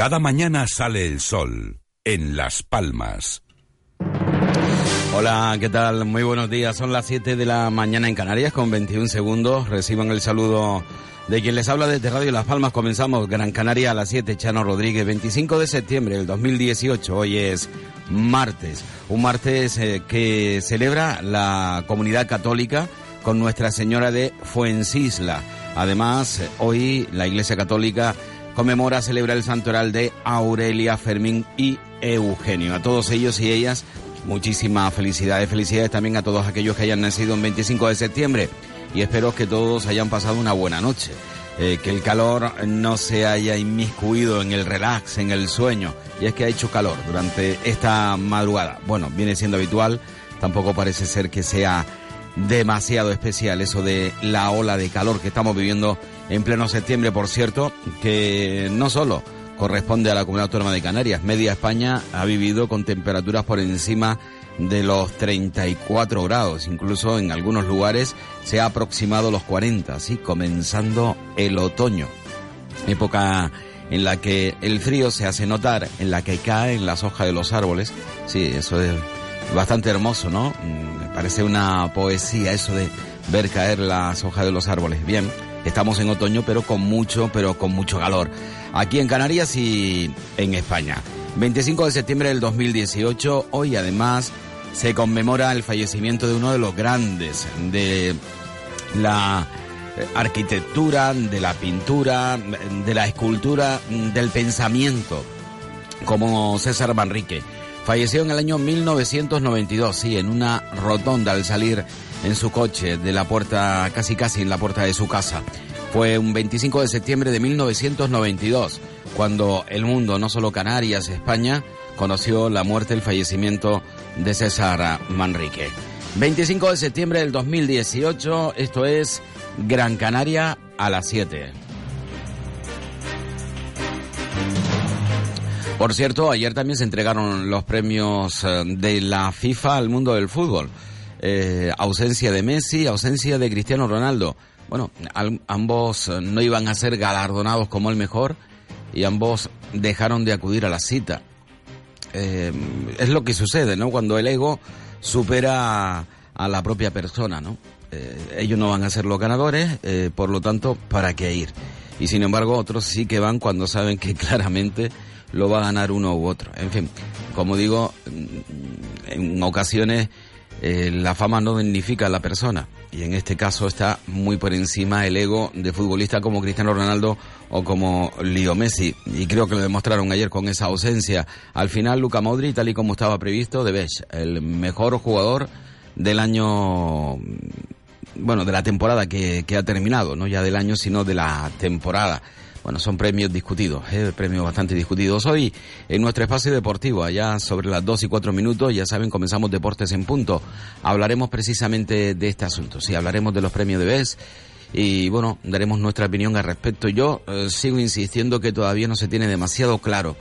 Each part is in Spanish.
Cada mañana sale el sol en Las Palmas. Hola, ¿qué tal? Muy buenos días. Son las 7 de la mañana en Canarias con 21 segundos. Reciban el saludo de quien les habla desde Radio Las Palmas. Comenzamos Gran Canaria a las 7, Chano Rodríguez, 25 de septiembre del 2018. Hoy es martes, un martes eh, que celebra la comunidad católica con Nuestra Señora de Fuencisla. Además, hoy la Iglesia Católica conmemora, celebra el santoral de Aurelia, Fermín y Eugenio. A todos ellos y ellas, muchísimas felicidades. Felicidades también a todos aquellos que hayan nacido en 25 de septiembre. Y espero que todos hayan pasado una buena noche. Eh, que el calor no se haya inmiscuido en el relax, en el sueño. Y es que ha hecho calor durante esta madrugada. Bueno, viene siendo habitual. Tampoco parece ser que sea demasiado especial eso de la ola de calor que estamos viviendo en pleno septiembre, por cierto, que no solo corresponde a la Comunidad Autónoma de Canarias, media España ha vivido con temperaturas por encima de los 34 grados, incluso en algunos lugares se ha aproximado los 40, así comenzando el otoño, época en la que el frío se hace notar, en la que caen las hojas de los árboles, sí, eso es bastante hermoso, ¿no? Parece una poesía eso de ver caer las hojas de los árboles. Bien, estamos en otoño, pero con mucho, pero con mucho calor. Aquí en Canarias y en España. 25 de septiembre del 2018, hoy además se conmemora el fallecimiento de uno de los grandes de la arquitectura, de la pintura, de la escultura, del pensamiento, como César Manrique. Falleció en el año 1992, sí, en una rotonda al salir en su coche de la puerta, casi casi en la puerta de su casa. Fue un 25 de septiembre de 1992, cuando el mundo, no solo Canarias, España, conoció la muerte, el fallecimiento de César Manrique. 25 de septiembre del 2018, esto es Gran Canaria a las 7. Por cierto, ayer también se entregaron los premios eh, de la FIFA al mundo del fútbol. Eh, ausencia de Messi, ausencia de Cristiano Ronaldo. Bueno, ambos eh, no iban a ser galardonados como el mejor y ambos dejaron de acudir a la cita. Es lo que sucede, ¿no? Cuando el ego supera a la propia persona, ¿no? Ellos no van a ser los ganadores, por lo tanto, ¿para qué ir? Y sin embargo, otros sí que van cuando saben que claramente lo va a ganar uno u otro. En fin, como digo, en ocasiones eh, la fama no dignifica a la persona. Y en este caso está muy por encima el ego de futbolista como Cristiano Ronaldo o como Leo Messi. Y creo que lo demostraron ayer con esa ausencia. Al final, Luca Modri, tal y como estaba previsto, de Beş, el mejor jugador del año bueno, de la temporada que, que ha terminado, no ya del año, sino de la temporada. Bueno, son premios discutidos, ¿eh? premios bastante discutidos. Hoy, en nuestro espacio deportivo, allá sobre las 2 y 4 minutos, ya saben, comenzamos Deportes en Punto. Hablaremos precisamente de este asunto, sí, hablaremos de los premios de BES y, bueno, daremos nuestra opinión al respecto. Yo eh, sigo insistiendo que todavía no se tiene demasiado claro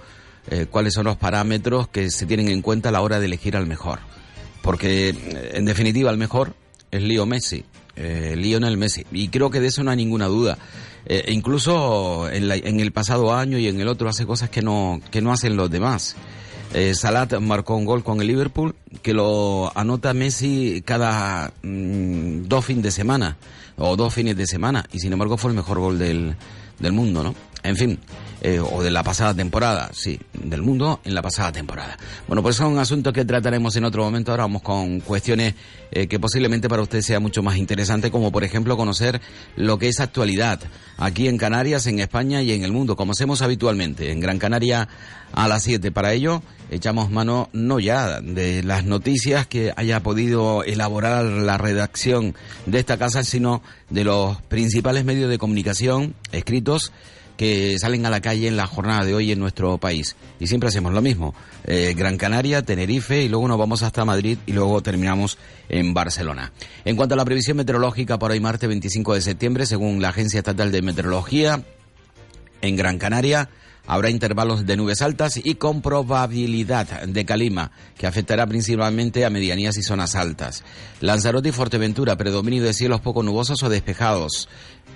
eh, cuáles son los parámetros que se tienen en cuenta a la hora de elegir al mejor. Porque, eh, en definitiva, el mejor es Leo Messi, Lionel Messi. Y creo que de eso no hay ninguna duda. Eh, incluso en, la- en el pasado año y en el otro hace cosas que no, que no hacen los demás. Eh, Salat marcó un gol con el Liverpool que lo anota Messi cada mm, dos fines de semana o dos fines de semana y sin embargo fue el mejor gol del, del mundo, ¿no? En fin, eh, o de la pasada temporada, sí, del mundo en la pasada temporada. Bueno, pues son asuntos que trataremos en otro momento. Ahora vamos con cuestiones eh, que posiblemente para usted sea mucho más interesante, como por ejemplo conocer lo que es actualidad aquí en Canarias, en España y en el mundo, como hacemos habitualmente en Gran Canaria a las 7. Para ello, echamos mano no ya de las noticias que haya podido elaborar la redacción de esta casa, sino de los principales medios de comunicación escritos que salen a la calle en la jornada de hoy en nuestro país. Y siempre hacemos lo mismo. Eh, Gran Canaria, Tenerife y luego nos vamos hasta Madrid y luego terminamos en Barcelona. En cuanto a la previsión meteorológica para hoy martes 25 de septiembre, según la Agencia Estatal de Meteorología, en Gran Canaria habrá intervalos de nubes altas y con probabilidad de calima, que afectará principalmente a medianías y zonas altas. Lanzarote y Fuerteventura, predominio de cielos poco nubosos o despejados,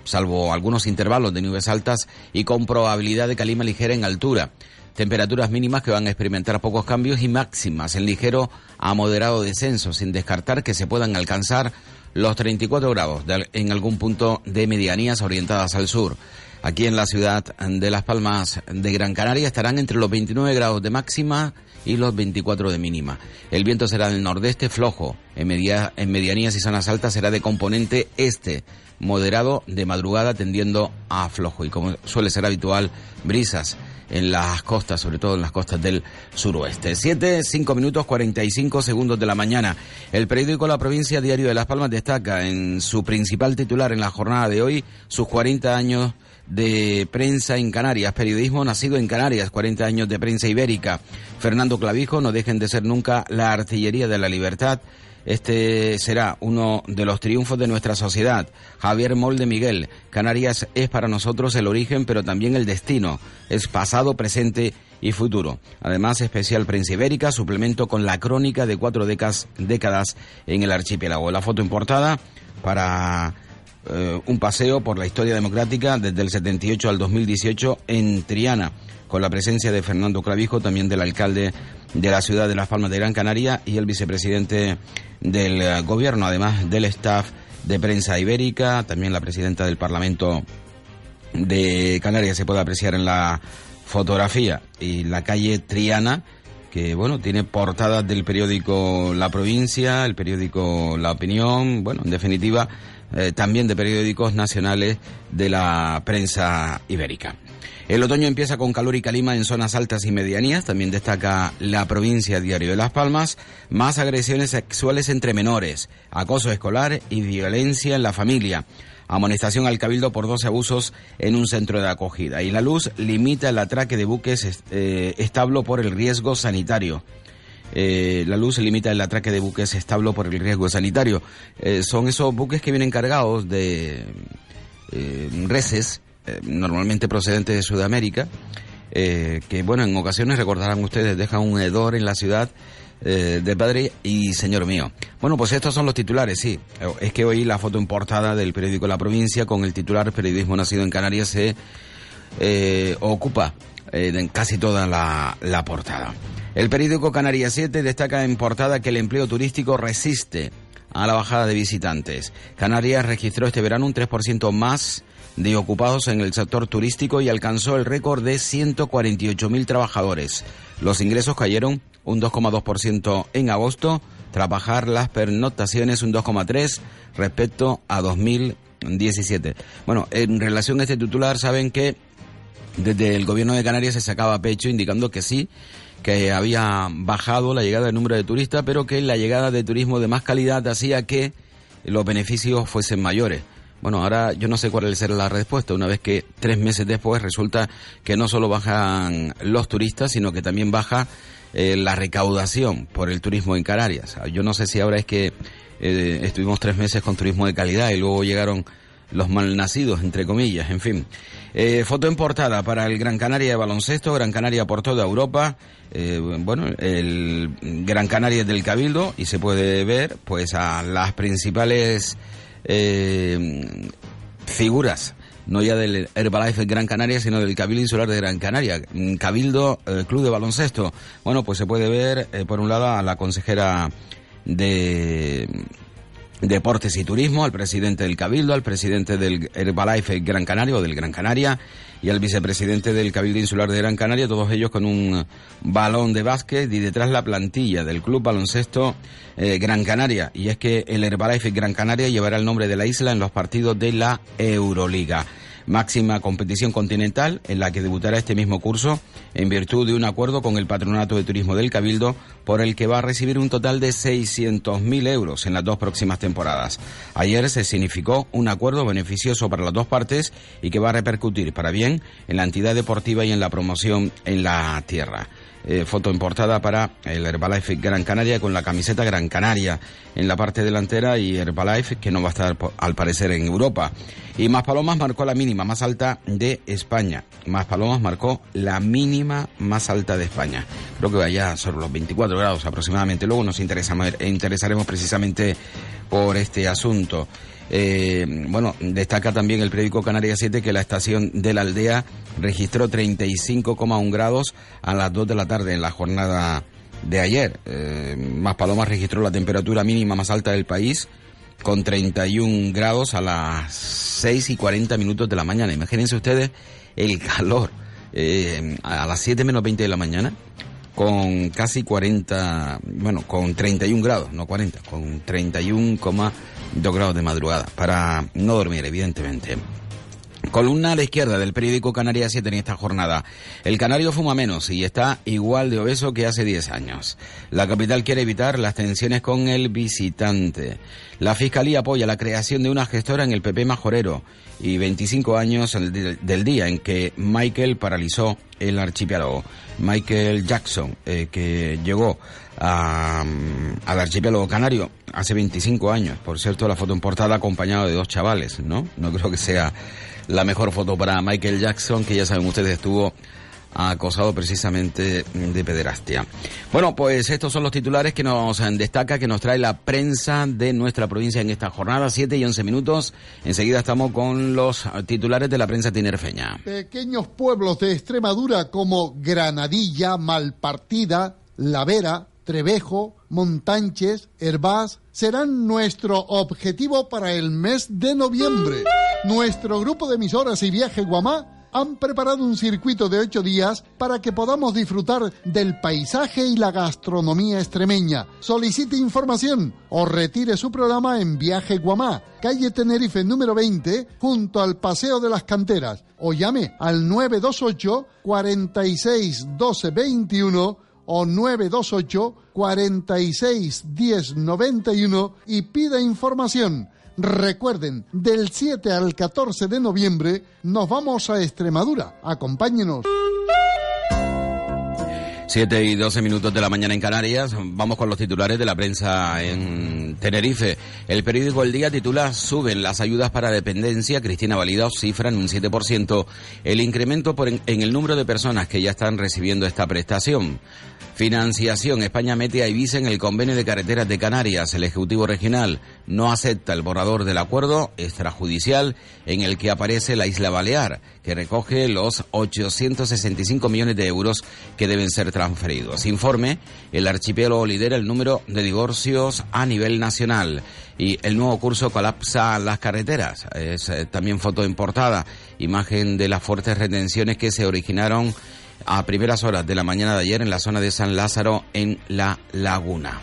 salvo algunos intervalos de nubes altas y con probabilidad de calima ligera en altura. Temperaturas mínimas que van a experimentar pocos cambios y máximas en ligero a moderado descenso, sin descartar que se puedan alcanzar los 34 grados en algún punto de medianías orientadas al sur aquí en la ciudad de Las Palmas de Gran Canaria estarán entre los 29 grados de máxima y los 24 de mínima. El viento será del nordeste flojo, en, en medianías y zonas altas será de componente este, moderado de madrugada tendiendo a flojo y como suele ser habitual, brisas en las costas, sobre todo en las costas del suroeste. 7, 5 minutos 45 segundos de la mañana. El periódico La Provincia Diario de Las Palmas destaca en su principal titular en la jornada de hoy sus 40 años de prensa en Canarias, periodismo nacido en Canarias, 40 años de prensa ibérica. Fernando Clavijo, no dejen de ser nunca la artillería de la libertad. Este será uno de los triunfos de nuestra sociedad. Javier Molde Miguel, Canarias es para nosotros el origen, pero también el destino. Es pasado, presente y futuro. Además, especial prensa ibérica, suplemento con la crónica de cuatro décadas, en el archipiélago. La foto importada para eh, un paseo por la historia democrática desde el 78 al 2018 en Triana, con la presencia de Fernando Clavijo, también del alcalde de la ciudad de Las Palmas de Gran Canaria y el vicepresidente del eh, gobierno, además del staff de prensa ibérica, también la presidenta del Parlamento de Canarias se puede apreciar en la fotografía y la calle Triana que bueno, tiene portadas del periódico La Provincia, el periódico La Opinión, bueno, en definitiva, eh, también de periódicos nacionales de la prensa ibérica. El otoño empieza con calor y calima en zonas altas y medianías, también destaca la provincia Diario de Las Palmas, más agresiones sexuales entre menores, acoso escolar y violencia en la familia. Amonestación al cabildo por 12 abusos en un centro de acogida. Y la luz limita el atraque de buques eh, establo por el riesgo sanitario. Eh, la luz limita el atraque de buques establo por el riesgo sanitario. Eh, son esos buques que vienen cargados de eh, reses, normalmente procedentes de Sudamérica, que bueno, en ocasiones recordarán ustedes, dejan un hedor en la ciudad de padre y señor mío. Bueno, pues estos son los titulares, sí. Es que hoy la foto importada del periódico La Provincia con el titular Periodismo Nacido en Canarias se ocupa en casi toda la portada. El periódico Canarias 7 destaca en portada que el empleo turístico resiste a la bajada de visitantes. Canarias registró este verano un 3% más de ocupados en el sector turístico y alcanzó el récord de 148.000 trabajadores. Los ingresos cayeron un 2,2% en agosto, trabajar las pernotaciones un 2,3% respecto a 2017. Bueno, en relación a este titular, saben que desde el gobierno de Canarias se sacaba pecho indicando que sí, que había bajado la llegada del número de turistas, pero que la llegada de turismo de más calidad hacía que los beneficios fuesen mayores. Bueno, ahora yo no sé cuál será la respuesta, una vez que tres meses después resulta que no solo bajan los turistas, sino que también baja eh, la recaudación por el turismo en Canarias. Yo no sé si ahora es que eh, estuvimos tres meses con turismo de calidad y luego llegaron los malnacidos, entre comillas, en fin. Eh, foto en portada para el Gran Canaria de baloncesto, Gran Canaria por toda Europa. Eh, bueno, el Gran Canaria del Cabildo y se puede ver pues a las principales eh, figuras no ya del Herbalife Gran Canaria, sino del Cabildo Insular de Gran Canaria, Cabildo Club de Baloncesto. Bueno, pues se puede ver, por un lado, a la consejera de Deportes y Turismo, al presidente del Cabildo, al presidente del Herbalife Gran Canaria o del Gran Canaria y al vicepresidente del Cabildo Insular de Gran Canaria, todos ellos con un balón de básquet y detrás la plantilla del Club Baloncesto eh, Gran Canaria. Y es que el Herbalife Gran Canaria llevará el nombre de la isla en los partidos de la Euroliga. Máxima competición continental en la que debutará este mismo curso en virtud de un acuerdo con el Patronato de Turismo del Cabildo por el que va a recibir un total de 600.000 euros en las dos próximas temporadas. Ayer se significó un acuerdo beneficioso para las dos partes y que va a repercutir para bien en la entidad deportiva y en la promoción en la tierra. Eh, foto importada para el Herbalife Gran Canaria con la camiseta Gran Canaria en la parte delantera y Herbalife que no va a estar al parecer en Europa. Y Más Palomas marcó la mínima más alta de España. Más Palomas marcó la mínima más alta de España. Creo que vaya sobre los 24 grados aproximadamente. Luego nos interesaremos precisamente por este asunto. Eh, bueno, destaca también el periódico Canarias 7 que la estación de la aldea registró 35,1 grados a las 2 de la tarde en la jornada de ayer. Eh, más Palomas registró la temperatura mínima más alta del país con 31 grados a las 6 y 40 minutos de la mañana. Imagínense ustedes el calor eh, a las 7 menos 20 de la mañana con casi 40, bueno, con 31 grados, no 40, con 31,2 grados de madrugada, para no dormir, evidentemente. Columna a la izquierda del periódico Canarias 7 en esta jornada. El canario fuma menos y está igual de obeso que hace 10 años. La capital quiere evitar las tensiones con el visitante. La Fiscalía apoya la creación de una gestora en el PP Majorero y 25 años del día en que Michael paralizó el archipiélago. Michael Jackson, eh, que llegó a, al archipiélago canario hace 25 años. Por cierto, la foto en portada acompañado de dos chavales, ¿no? No creo que sea la mejor foto para Michael Jackson, que ya saben ustedes estuvo acosado precisamente de pederastia. Bueno, pues estos son los titulares que nos destaca, que nos trae la prensa de nuestra provincia en esta jornada, 7 y 11 minutos. Enseguida estamos con los titulares de la prensa tinerfeña. Pequeños pueblos de Extremadura como Granadilla, Malpartida, La Vera, Trevejo, Montanches, Herbás serán nuestro objetivo para el mes de noviembre. Nuestro grupo de emisoras y viaje Guamá han preparado un circuito de ocho días para que podamos disfrutar del paisaje y la gastronomía extremeña. Solicite información o retire su programa en Viaje Guamá, calle Tenerife número 20, junto al Paseo de las Canteras, o llame al 928 46 12 21 o 928 46 10 91 y pida información. Recuerden, del 7 al 14 de noviembre nos vamos a Extremadura. Acompáñenos. 7 y 12 minutos de la mañana en Canarias. Vamos con los titulares de la prensa en Tenerife. El periódico El Día titula Suben las ayudas para dependencia. Cristina Valida cifra en un 7% el incremento por en el número de personas que ya están recibiendo esta prestación. Financiación. España mete a Ibiza en el convenio de carreteras de Canarias. El Ejecutivo Regional no acepta el borrador del acuerdo extrajudicial en el que aparece la isla Balear, que recoge los 865 millones de euros que deben ser transferidos. Informe, el archipiélago lidera el número de divorcios a nivel nacional y el nuevo curso colapsa las carreteras. Es eh, también foto importada, imagen de las fuertes retenciones que se originaron a primeras horas de la mañana de ayer en la zona de San Lázaro, en La Laguna.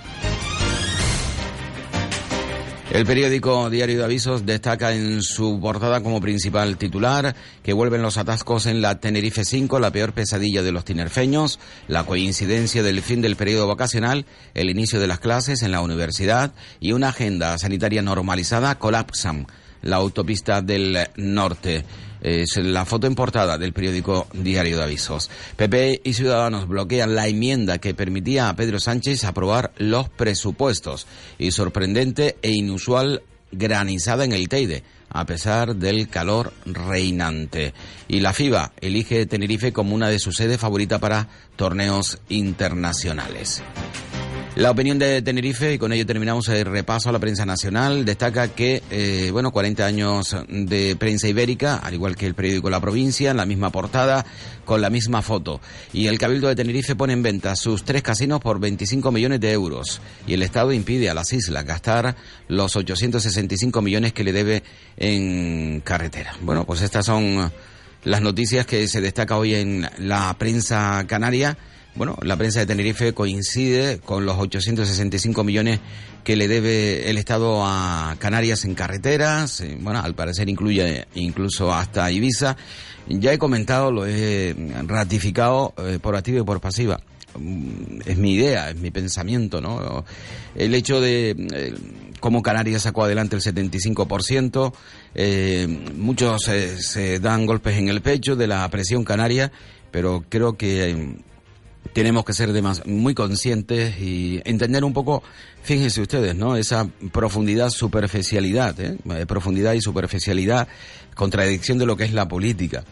El periódico Diario de Avisos destaca en su portada como principal titular que vuelven los atascos en la Tenerife 5, la peor pesadilla de los tinerfeños, la coincidencia del fin del periodo vacacional, el inicio de las clases en la universidad y una agenda sanitaria normalizada colapsan la autopista del norte. Es la foto en portada del periódico Diario de Avisos. PP y Ciudadanos bloquean la enmienda que permitía a Pedro Sánchez aprobar los presupuestos. Y sorprendente e inusual granizada en el Teide a pesar del calor reinante. Y la FIBA elige Tenerife como una de sus sedes favoritas para torneos internacionales. La opinión de Tenerife, y con ello terminamos el repaso a la prensa nacional, destaca que, eh, bueno, 40 años de prensa ibérica, al igual que el periódico La Provincia, en la misma portada, con la misma foto. Y el Cabildo de Tenerife pone en venta sus tres casinos por 25 millones de euros. Y el Estado impide a las islas gastar los 865 millones que le debe en carretera. Bueno, pues estas son las noticias que se destaca hoy en la prensa canaria bueno, la prensa de Tenerife coincide con los 865 millones que le debe el Estado a Canarias en carreteras, eh, bueno, al parecer incluye incluso hasta Ibiza. Ya he comentado, lo he ratificado eh, por activa y por pasiva. Mm, Es mi idea, es mi pensamiento, ¿no? El hecho de eh, cómo Canarias sacó adelante el 75%, eh, muchos eh, se dan golpes en el pecho de la presión canaria, pero creo que tenemos que ser demas- muy conscientes y entender un poco, fíjense ustedes, ¿no? Esa profundidad, superficialidad, ¿eh? Eh, profundidad y superficialidad, contradicción de lo que es la política.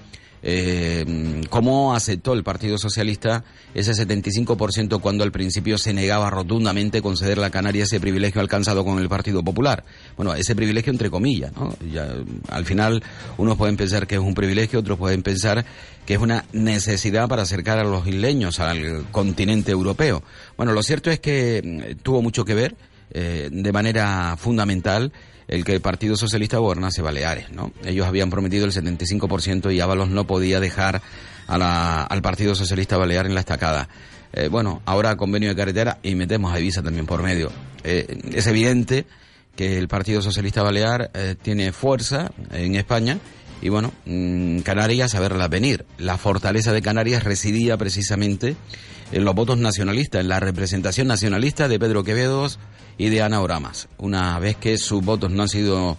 Eh, ¿Cómo aceptó el Partido Socialista ese 75% cuando al principio se negaba rotundamente concederle a Canarias ese privilegio alcanzado con el Partido Popular? Bueno, ese privilegio entre comillas, ¿no? Ya, al final unos pueden pensar que es un privilegio, otros pueden pensar que es una necesidad para acercar a los isleños al continente europeo. Bueno, lo cierto es que mm, tuvo mucho que ver eh, de manera fundamental el que el Partido Socialista gobernase Baleares, ¿no? Ellos habían prometido el 75% y Ábalos no podía dejar a la- al Partido Socialista Balear en la estacada. Eh, bueno, ahora convenio de carretera y metemos a Ibiza también por medio. Eh, es evidente que el Partido Socialista Balear eh, tiene fuerza en España y bueno, mm, Canarias a verla venir. La fortaleza de Canarias residía precisamente en los votos nacionalistas, en la representación nacionalista de Pedro Quevedos y de Ana Oramas. Una vez que sus votos no han sido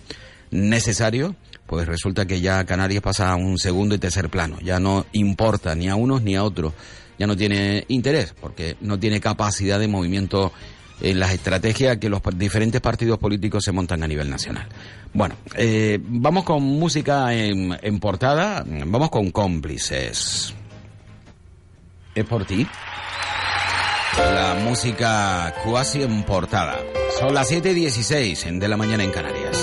necesarios, pues resulta que ya Canarias pasa a un segundo y tercer plano. Ya no importa ni a unos ni a otros. Ya no tiene interés porque no tiene capacidad de movimiento en las estrategias que los diferentes partidos políticos se montan a nivel nacional. Bueno, eh, vamos con música en portada, vamos con cómplices. ¿Es por ti? La música cuasi en portada. Son las 7.16 de la mañana en Canarias.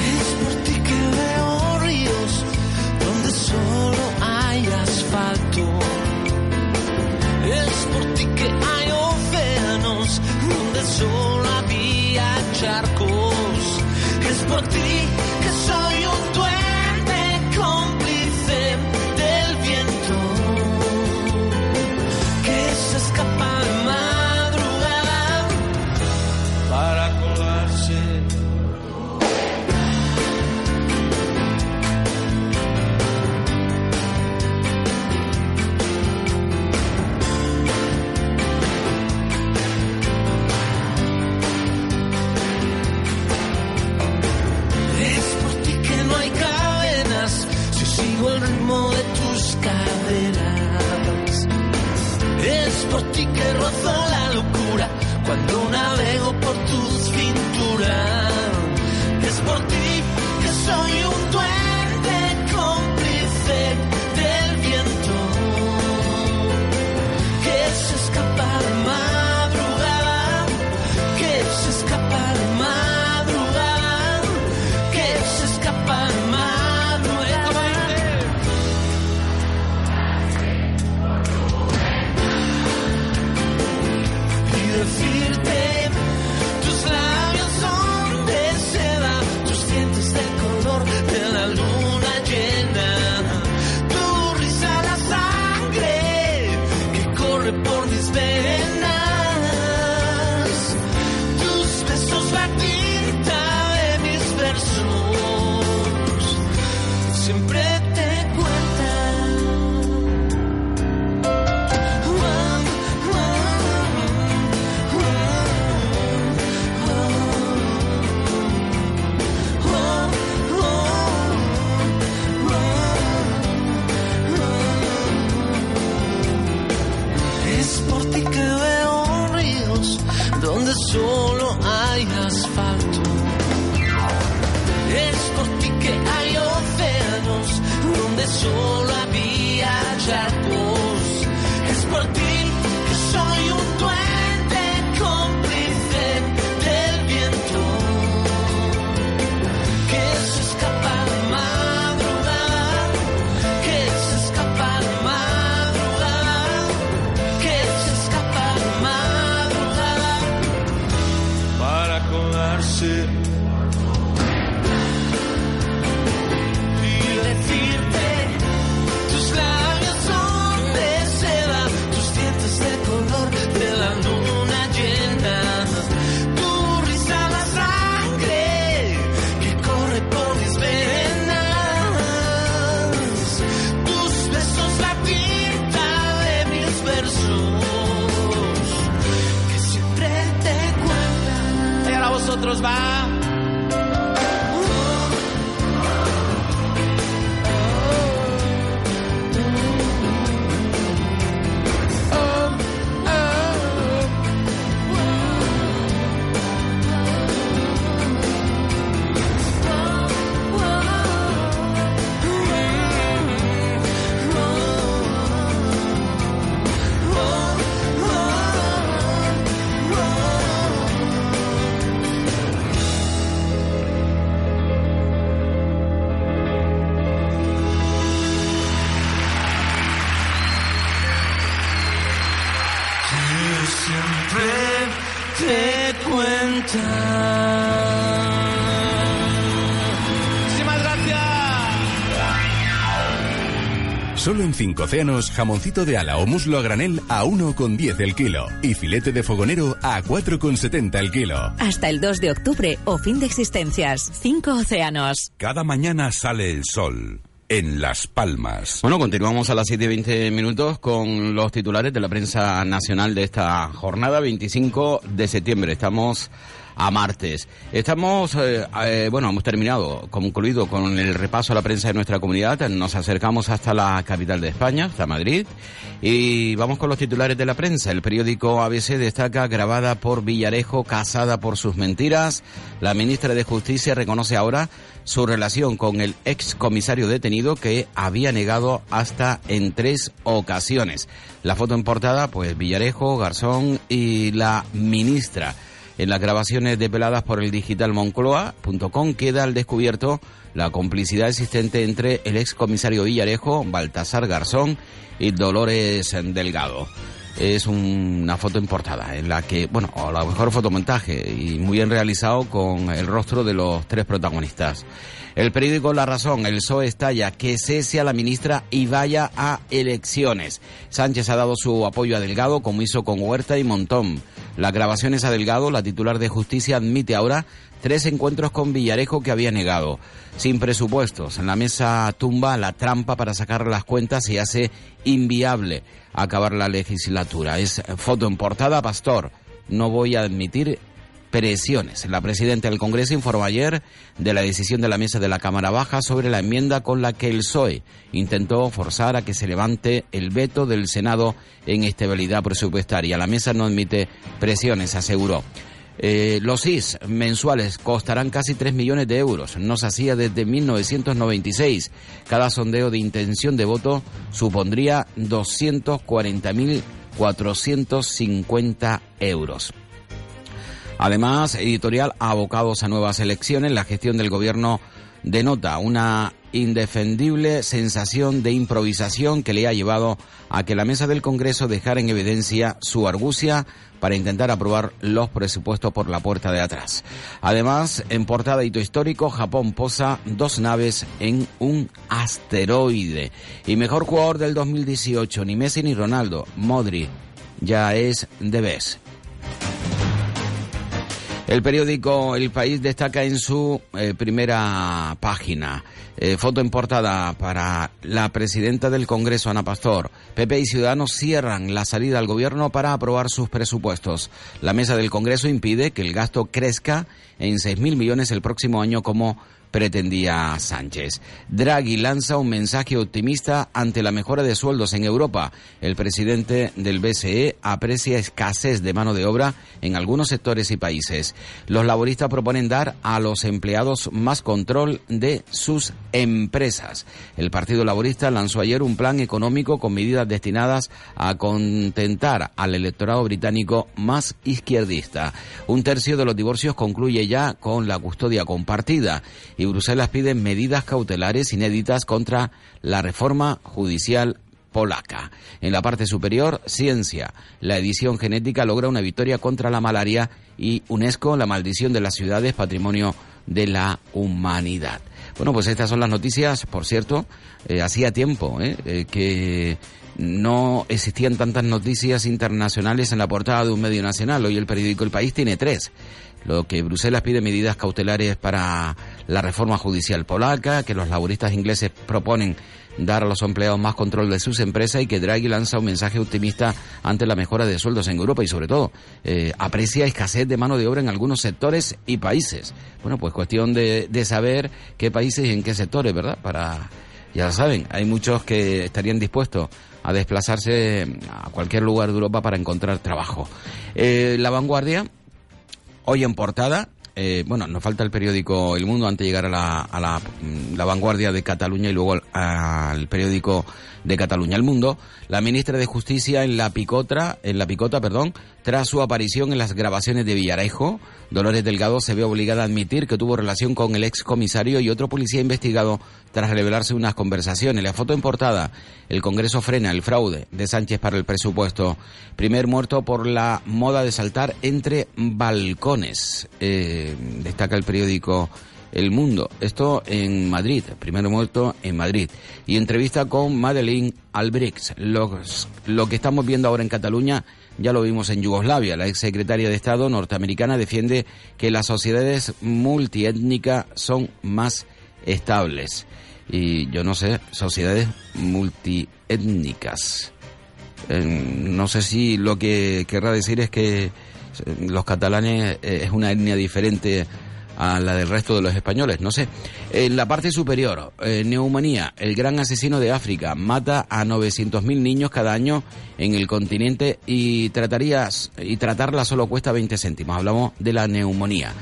Es por ti que veo ríos donde solo hay asfalto. Es por ti que hay océanos donde solo había charcos. Es por cuenta. Muchísimas gracias. Solo en 5 océanos, jamoncito de ala o muslo a granel a 1,10 el kilo y filete de fogonero a 4,70 el kilo. Hasta el 2 de octubre o fin de existencias. 5 océanos. Cada mañana sale el sol en Las Palmas. Bueno, continuamos a las 7 y 20 minutos con los titulares de la prensa nacional de esta jornada 25 de septiembre. Estamos a martes. Estamos, eh, eh, bueno, hemos terminado, concluido con el repaso a la prensa de nuestra comunidad. Nos acercamos hasta la capital de España, hasta Madrid, y vamos con los titulares de la prensa. El periódico ABC destaca grabada por Villarejo, casada por sus mentiras. La ministra de Justicia reconoce ahora su relación con el ex comisario detenido que había negado hasta en tres ocasiones. La foto en portada, pues Villarejo, Garzón y la ministra. En las grabaciones desveladas por el digital Moncloa.com queda al descubierto la complicidad existente entre el ex comisario Villarejo, Baltasar Garzón y Dolores Delgado. Es una foto en portada en la que, bueno, a lo mejor fotomontaje y muy bien realizado con el rostro de los tres protagonistas. El periódico La Razón, el PSOE estalla, que cese a la ministra y vaya a elecciones. Sánchez ha dado su apoyo a Delgado, como hizo con Huerta y Montón. Las grabaciones a Delgado, la titular de justicia admite ahora tres encuentros con Villarejo que había negado. Sin presupuestos, en la mesa tumba la trampa para sacar las cuentas y hace inviable acabar la legislatura. Es foto en portada, Pastor. No voy a admitir presiones. La presidenta del Congreso informó ayer de la decisión de la mesa de la Cámara Baja sobre la enmienda con la que el PSOE intentó forzar a que se levante el veto del Senado en estabilidad presupuestaria. La mesa no admite presiones, aseguró. Eh, los IS mensuales costarán casi 3 millones de euros. No se hacía desde 1996. Cada sondeo de intención de voto supondría 240.450 euros. Además, editorial abocados a nuevas elecciones, la gestión del gobierno denota una indefendible sensación de improvisación que le ha llevado a que la mesa del Congreso dejara en evidencia su argucia para intentar aprobar los presupuestos por la puerta de atrás. Además, en portada hito histórico, Japón posa dos naves en un asteroide. Y mejor jugador del 2018, ni Messi ni Ronaldo, Modri, ya es de vez. El periódico El País destaca en su eh, primera página eh, foto en portada para la presidenta del Congreso, Ana Pastor. PP y Ciudadanos cierran la salida al gobierno para aprobar sus presupuestos. La mesa del Congreso impide que el gasto crezca en 6.000 millones el próximo año como pretendía Sánchez. Draghi lanza un mensaje optimista ante la mejora de sueldos en Europa. El presidente del BCE aprecia escasez de mano de obra en algunos sectores y países. Los laboristas proponen dar a los empleados más control de sus empresas. El Partido Laborista lanzó ayer un plan económico con medidas destinadas a contentar al electorado británico más izquierdista. Un tercio de los divorcios concluye ya con la custodia compartida y Bruselas pide medidas cautelares inéditas contra la reforma judicial polaca. En la parte superior, ciencia. La edición genética logra una victoria contra la malaria y UNESCO, la maldición de las ciudades, patrimonio de la humanidad. Bueno, pues estas son las noticias, por cierto, eh, hacía tiempo eh, eh, que no existían tantas noticias internacionales en la portada de un medio nacional. Hoy el periódico El País tiene tres. Lo que Bruselas pide medidas cautelares para la reforma judicial polaca, que los laboristas ingleses proponen dar a los empleados más control de sus empresas y que Draghi lanza un mensaje optimista ante la mejora de sueldos en Europa y sobre todo eh, aprecia escasez de mano de obra en algunos sectores y países. Bueno, pues cuestión de, de saber qué países y en qué sectores, ¿verdad? Para, ya saben, hay muchos que estarían dispuestos a desplazarse a cualquier lugar de Europa para encontrar trabajo. Eh, la vanguardia, hoy en portada, eh, bueno, nos falta el periódico El Mundo antes de llegar a la, mm, vanguardia de Cataluña y luego al periódico de Cataluña El Mundo. La ministra de Justicia en la picotra, en la picota, perdón, tras su aparición en las grabaciones de Villarejo, Dolores Delgado se ve obligada a admitir que tuvo relación con el ex comisario y otro policía investigado tras revelarse unas conversaciones. La foto en portada, el Congreso frena el fraude de Sánchez para el presupuesto. Primer muerto por la moda de saltar entre balcones. Eh, destaca el periódico el mundo. Esto en Madrid, primero muerto en Madrid. Y entrevista con Madeleine Albright. Los- lo que estamos viendo ahora en Cataluña ya lo vimos en Yugoslavia. La ex secretaria de Estado norteamericana defiende que las sociedades multiétnicas son más estables. Y yo no sé, sociedades multiétnicas. Eh, no sé si lo que querrá decir es que eh, los catalanes eh, es una etnia diferente a la del resto de los españoles, no sé. En la parte superior, eh, neumonía, el gran asesino de África, mata a 900.000 niños cada año en el continente y tratarías y tratarla solo cuesta 20 céntimos. Hablamos de la neumonía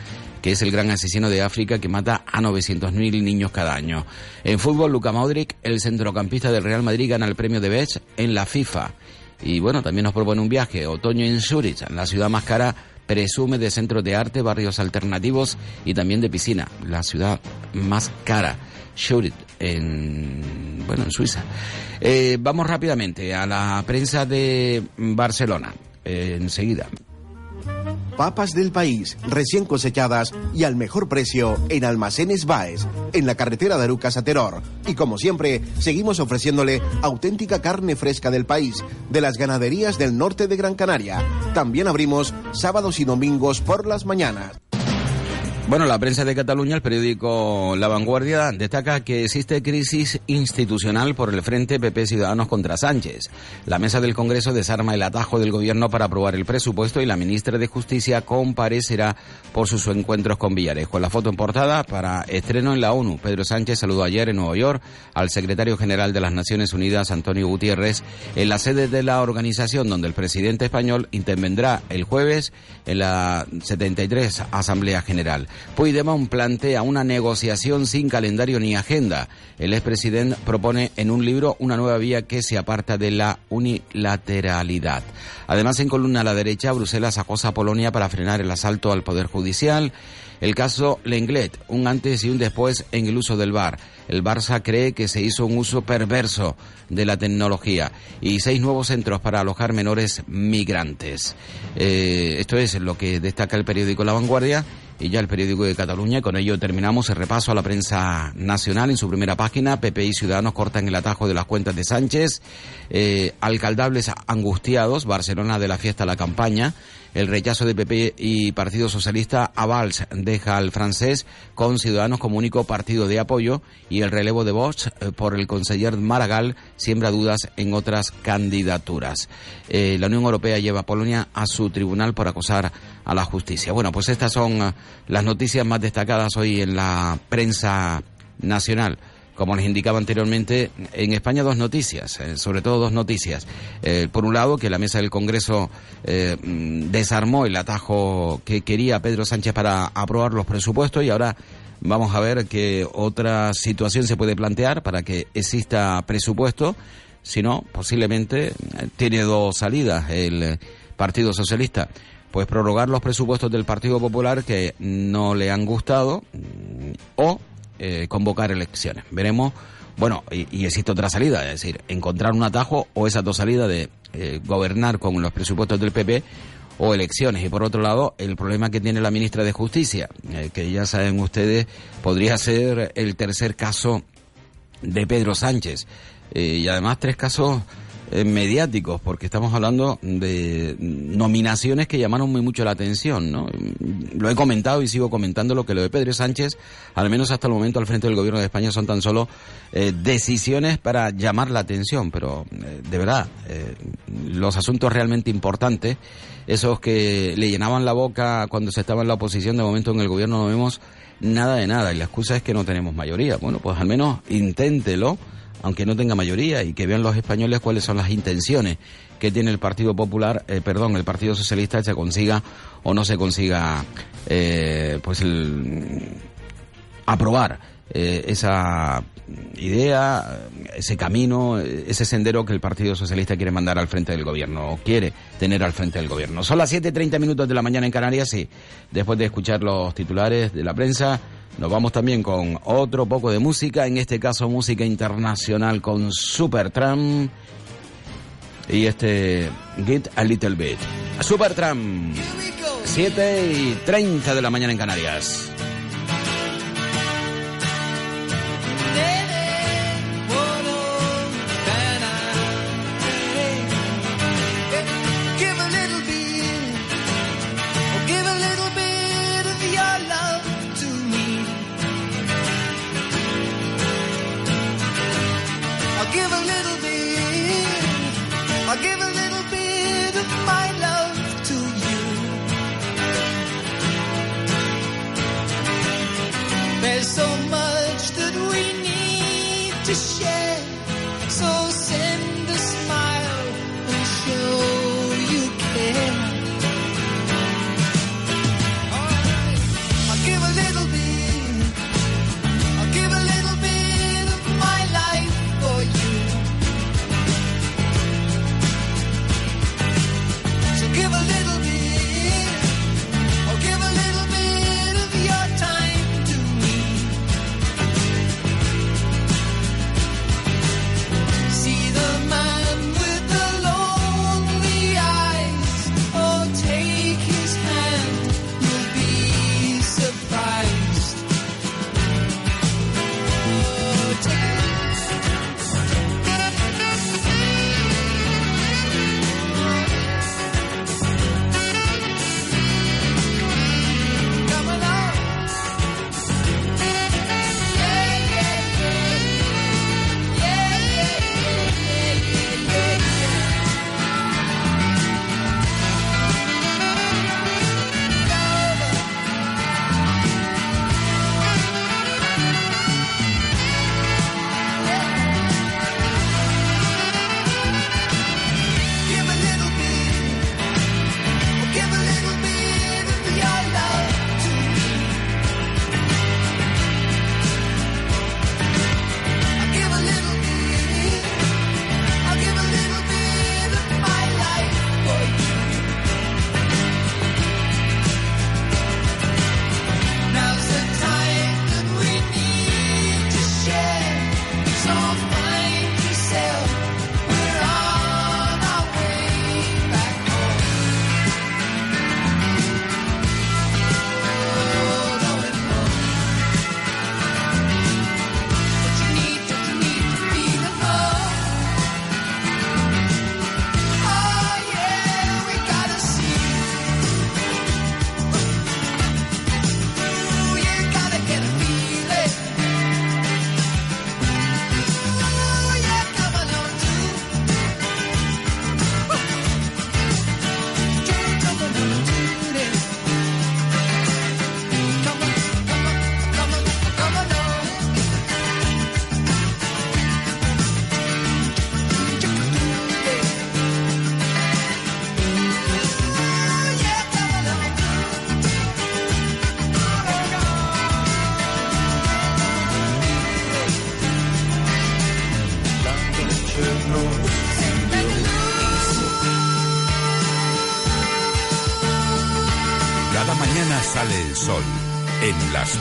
que es el gran asesino de África que mata a 900.000 niños cada año. En fútbol, Luka Modric, el centrocampista del Real Madrid, gana el premio de Best en la FIFA. Y bueno, también nos propone un viaje, otoño en Zurich, la ciudad más cara, presume de centros de arte, barrios alternativos y también de piscina, la ciudad más cara, Zurich, en, bueno, en Suiza. Eh, vamos rápidamente a la prensa de Barcelona, eh, enseguida. Papas del país, recién cosechadas y al mejor precio en Almacenes Baes, en la carretera de Arucas a Teror. Y como siempre, seguimos ofreciéndole auténtica carne fresca del país, de las ganaderías del norte de Gran Canaria. También abrimos sábados y domingos por las mañanas. Bueno, la prensa de Cataluña, el periódico La Vanguardia, destaca que existe crisis institucional por el Frente PP Ciudadanos contra Sánchez. La mesa del Congreso desarma el atajo del gobierno para aprobar el presupuesto y la ministra de Justicia comparecerá por sus encuentros con Villarejo. La foto en portada para estreno en la ONU. Pedro Sánchez saludó ayer en Nueva York al secretario general de las Naciones Unidas, Antonio Gutiérrez, en la sede de la organización donde el presidente español intervendrá el jueves en la 73 Asamblea General. Puigdemont plantea una negociación sin calendario ni agenda. El expresidente propone en un libro una nueva vía que se aparta de la unilateralidad. Además, en columna a la derecha, Bruselas acosa a Polonia para frenar el asalto al Poder Judicial. El caso Lenglet, un antes y un después en el uso del VAR. El Barça cree que se hizo un uso perverso de la tecnología y seis nuevos centros para alojar menores migrantes. Eh, esto es lo que destaca el periódico La Vanguardia y ya el periódico de Cataluña. Con ello terminamos el repaso a la prensa nacional en su primera página. PP y Ciudadanos cortan el atajo de las cuentas de Sánchez. Eh, alcaldables angustiados. Barcelona de la fiesta a la campaña. El rechazo de PP y Partido Socialista a Valls deja al francés con Ciudadanos como único partido de apoyo y el relevo de Vox eh, por el conseller Maragall siembra dudas en otras candidaturas. Eh, la Unión Europea lleva a Polonia a su tribunal por acosar a la justicia. Bueno, pues estas son eh, las noticias más destacadas hoy en la prensa nacional. Como les indicaba anteriormente, en España dos noticias, eh, sobre todo dos noticias. Eh, por un lado, que la mesa del Congreso eh, mm, desarmó el atajo que quería Pedro Sánchez para aprobar los presupuestos y ahora vamos a ver qué otra situación se puede plantear para que exista presupuesto. Si no, posiblemente tiene dos salidas el Partido Socialista. Pues prorrogar los presupuestos del Partido Popular que no le han gustado mm, o eh, convocar elecciones. Veremos, bueno, y, existe otra salida, es decir, encontrar un atajo o esas dos salidas de eh, gobernar con los presupuestos del PP o elecciones. Y por otro lado, el problema que tiene la ministra de Justicia, eh, que ya saben ustedes, podría ser el tercer caso de Pedro Sánchez. Eh, y además tres casos eh, mediáticos, porque estamos hablando de nominaciones que llamaron muy mucho la atención, ¿no? Lo he comentado y sigo comentando lo que lo de Pedro Sánchez, al menos hasta el momento al frente del gobierno de España, son tan solo eh, decisiones para llamar la atención, pero eh, de verdad, los asuntos realmente importantes, esos que le llenaban la boca cuando se estaba en la oposición, de momento en el gobierno no vemos nada de nada, y la excusa es que no tenemos mayoría. Bueno, pues al menos inténtelo aunque no tenga mayoría, y que vean los españoles cuáles son las intenciones que tiene el Partido Popular, eh, perdón, el Partido Socialista, se consiga o no se consiga, eh, pues, aprobar eh, esa idea, ese camino, ese sendero que el Partido Socialista quiere mandar al frente del gobierno, o quiere tener al frente del gobierno. Son las 7.30 minutos de la mañana en Canarias y después de escuchar los titulares de la prensa, nos vamos también con otro poco de música, en este caso música internacional con Supertramp y este Get a Little Bit. Supertramp, 7 y 30 de la mañana en Canarias.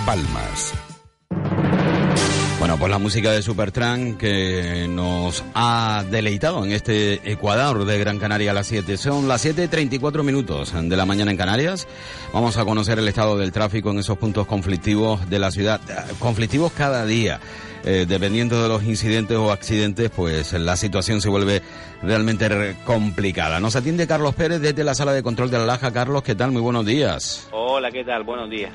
Palmas. Bueno, pues la música de Supertramp que nos ha deleitado en este Ecuador de Gran Canaria a las 7. Son las 7.34 minutos de la mañana en Canarias. Vamos a conocer el estado del tráfico en esos puntos conflictivos de la ciudad. Eh, Conflictivos cada día. Eh, dependiendo de los incidentes o accidentes, pues la situación se vuelve realmente re- complicada. Nos atiende Carlos Pérez desde la sala de control de la Laja. Carlos, ¿qué tal? Muy buenos días. Hola, ¿qué tal? Buenos días.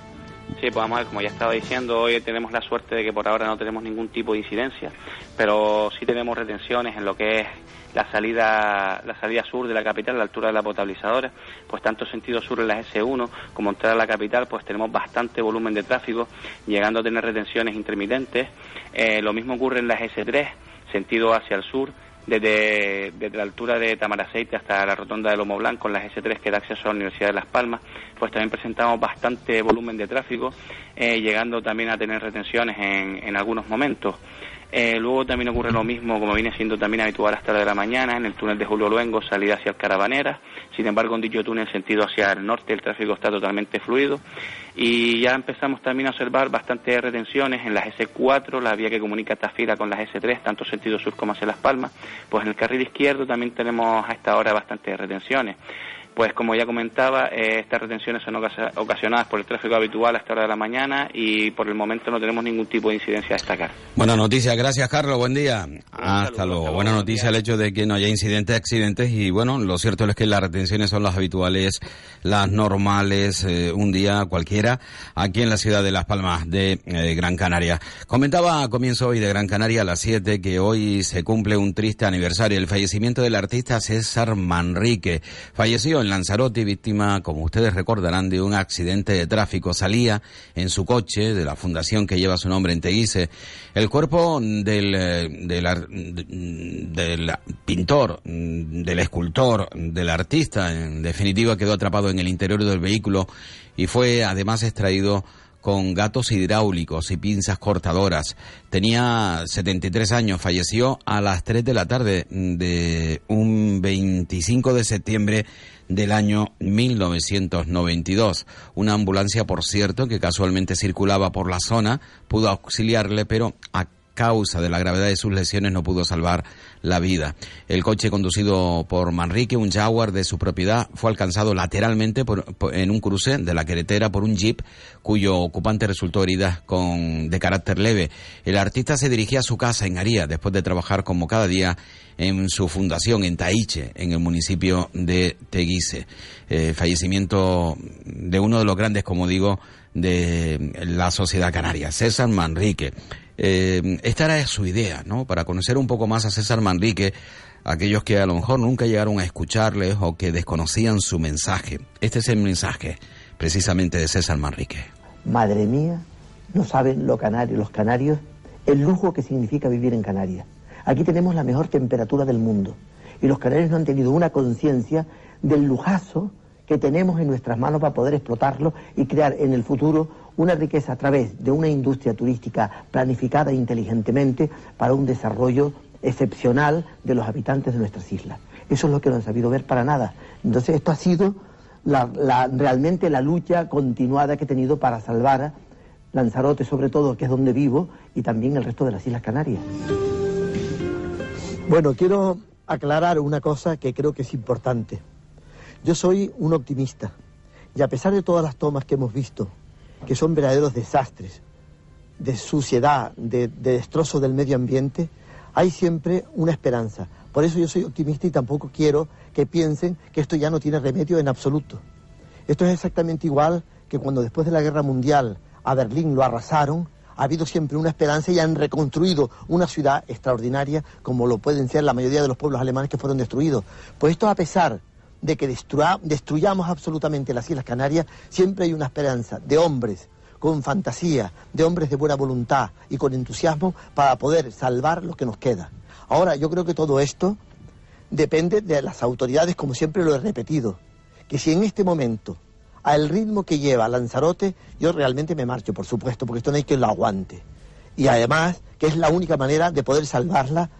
Sí, pues vamos a ver, como ya estaba diciendo, hoy tenemos la suerte de que por ahora no tenemos ningún tipo de incidencia, pero sí tenemos retenciones en lo que es la salida la salida sur de la capital, a la altura de la potabilizadora, pues tanto sentido sur en la S1 como entrar a la capital, pues tenemos bastante volumen de tráfico, llegando a tener retenciones intermitentes. Eh, lo mismo ocurre en la S3, sentido hacia el sur, desde, la altura de Tamaraceite hasta la rotonda de Lomo Blanco, en las S3 que da acceso a la Universidad de Las Palmas, pues también presentamos bastante volumen de tráfico, eh, llegando también a tener retenciones en, en algunos momentos. Eh, luego también ocurre lo mismo, como viene siendo también habitual hasta la de la mañana, en el túnel de Julio Luengo, salida hacia el Carabanera. Sin embargo, en dicho túnel, sentido hacia el norte, el tráfico está totalmente fluido. Y ya empezamos también a observar bastantes retenciones en las S4, la vía que comunica Tafira con las S3, tanto sentido sur como hacia Las Palmas. Pues en el carril izquierdo también tenemos a esta hora bastantes retenciones. Pues como ya comentaba, eh, estas retenciones son ocasionadas por el tráfico habitual a esta hora de la mañana y por el momento no tenemos ningún tipo de incidencia a destacar. Buena noticia, gracias Carlos, buen día. Hasta luego. Buena noticia el hecho de que no haya incidentes, accidentes y bueno, lo cierto es que las retenciones son las habituales, las normales, eh, un día cualquiera, aquí en la ciudad de Las Palmas de eh, Gran Canaria. Comentaba a comienzo hoy de Gran Canaria a las 7 que hoy se cumple un triste aniversario, el fallecimiento del artista César Manrique. Falleció en Lanzarote, víctima, como ustedes recordarán, de un accidente de tráfico. Salía en su coche de la fundación que lleva su nombre en Teguise. El cuerpo del, eh, del, del pintor, del escultor, del artista, en definitiva, quedó atrapado en el interior del vehículo y fue además extraído con gatos hidráulicos y pinzas cortadoras. Tenía 73 años, falleció a las 3 de la tarde de un 25 de septiembre del año 1992. Una ambulancia, por cierto, que casualmente circulaba por la zona, pudo auxiliarle, pero a causa de la gravedad de sus lesiones no pudo salvar la vida. El coche conducido por Manrique, un Jaguar de su propiedad, fue alcanzado lateralmente por- en un cruce de la carretera por un jeep cuyo ocupante resultó herida con de carácter leve. El artista se dirigía a su casa en Aría después de trabajar como cada día en su fundación en Taiche, en el municipio de Teguise. Eh, fallecimiento de uno de los grandes, como digo, de la sociedad canaria, César Manrique. Eh, esta era su idea, ¿no? Para conocer un poco más a César Manrique, aquellos que a lo mejor nunca llegaron a escucharle o que desconocían su mensaje. Este es el mensaje precisamente de César Manrique. Madre mía, no saben lo canario, los canarios, el lujo que significa vivir en Canarias. Aquí tenemos la mejor temperatura del mundo y los canarios no han tenido una conciencia del lujazo que tenemos en nuestras manos para poder explotarlo y crear en el futuro una riqueza a través de una industria turística planificada inteligentemente para un desarrollo excepcional de los habitantes de nuestras islas. Eso es lo que no han sabido ver para nada. Entonces esto ha sido la- realmente la lucha continuada que he tenido para salvar Lanzarote, sobre todo, que es donde vivo, y también el resto de las Islas Canarias. Bueno, quiero aclarar una cosa que creo que es importante. Yo soy un optimista y a pesar de todas las tomas que hemos visto, que son verdaderos desastres, de suciedad, de, de destrozo del medio ambiente, hay siempre una esperanza. Por eso yo soy optimista y tampoco quiero que piensen que esto ya no tiene remedio en absoluto. Esto es exactamente igual que cuando después de la Guerra Mundial a Berlín lo arrasaron, ha habido siempre una esperanza y han reconstruido una ciudad extraordinaria como lo pueden ser la mayoría de los pueblos alemanes que fueron destruidos. Pues esto a pesar de que destruyamos absolutamente las Islas Canarias, siempre hay una esperanza de hombres con fantasía, de hombres de buena voluntad y con entusiasmo para poder salvar lo que nos queda. Ahora, yo creo que todo esto depende de las autoridades, como siempre lo he repetido, que si en este momento, al ritmo que lleva Lanzarote, yo realmente me marcho, por supuesto, porque esto no hay quien lo aguante. Y además, que es la única manera de poder salvarla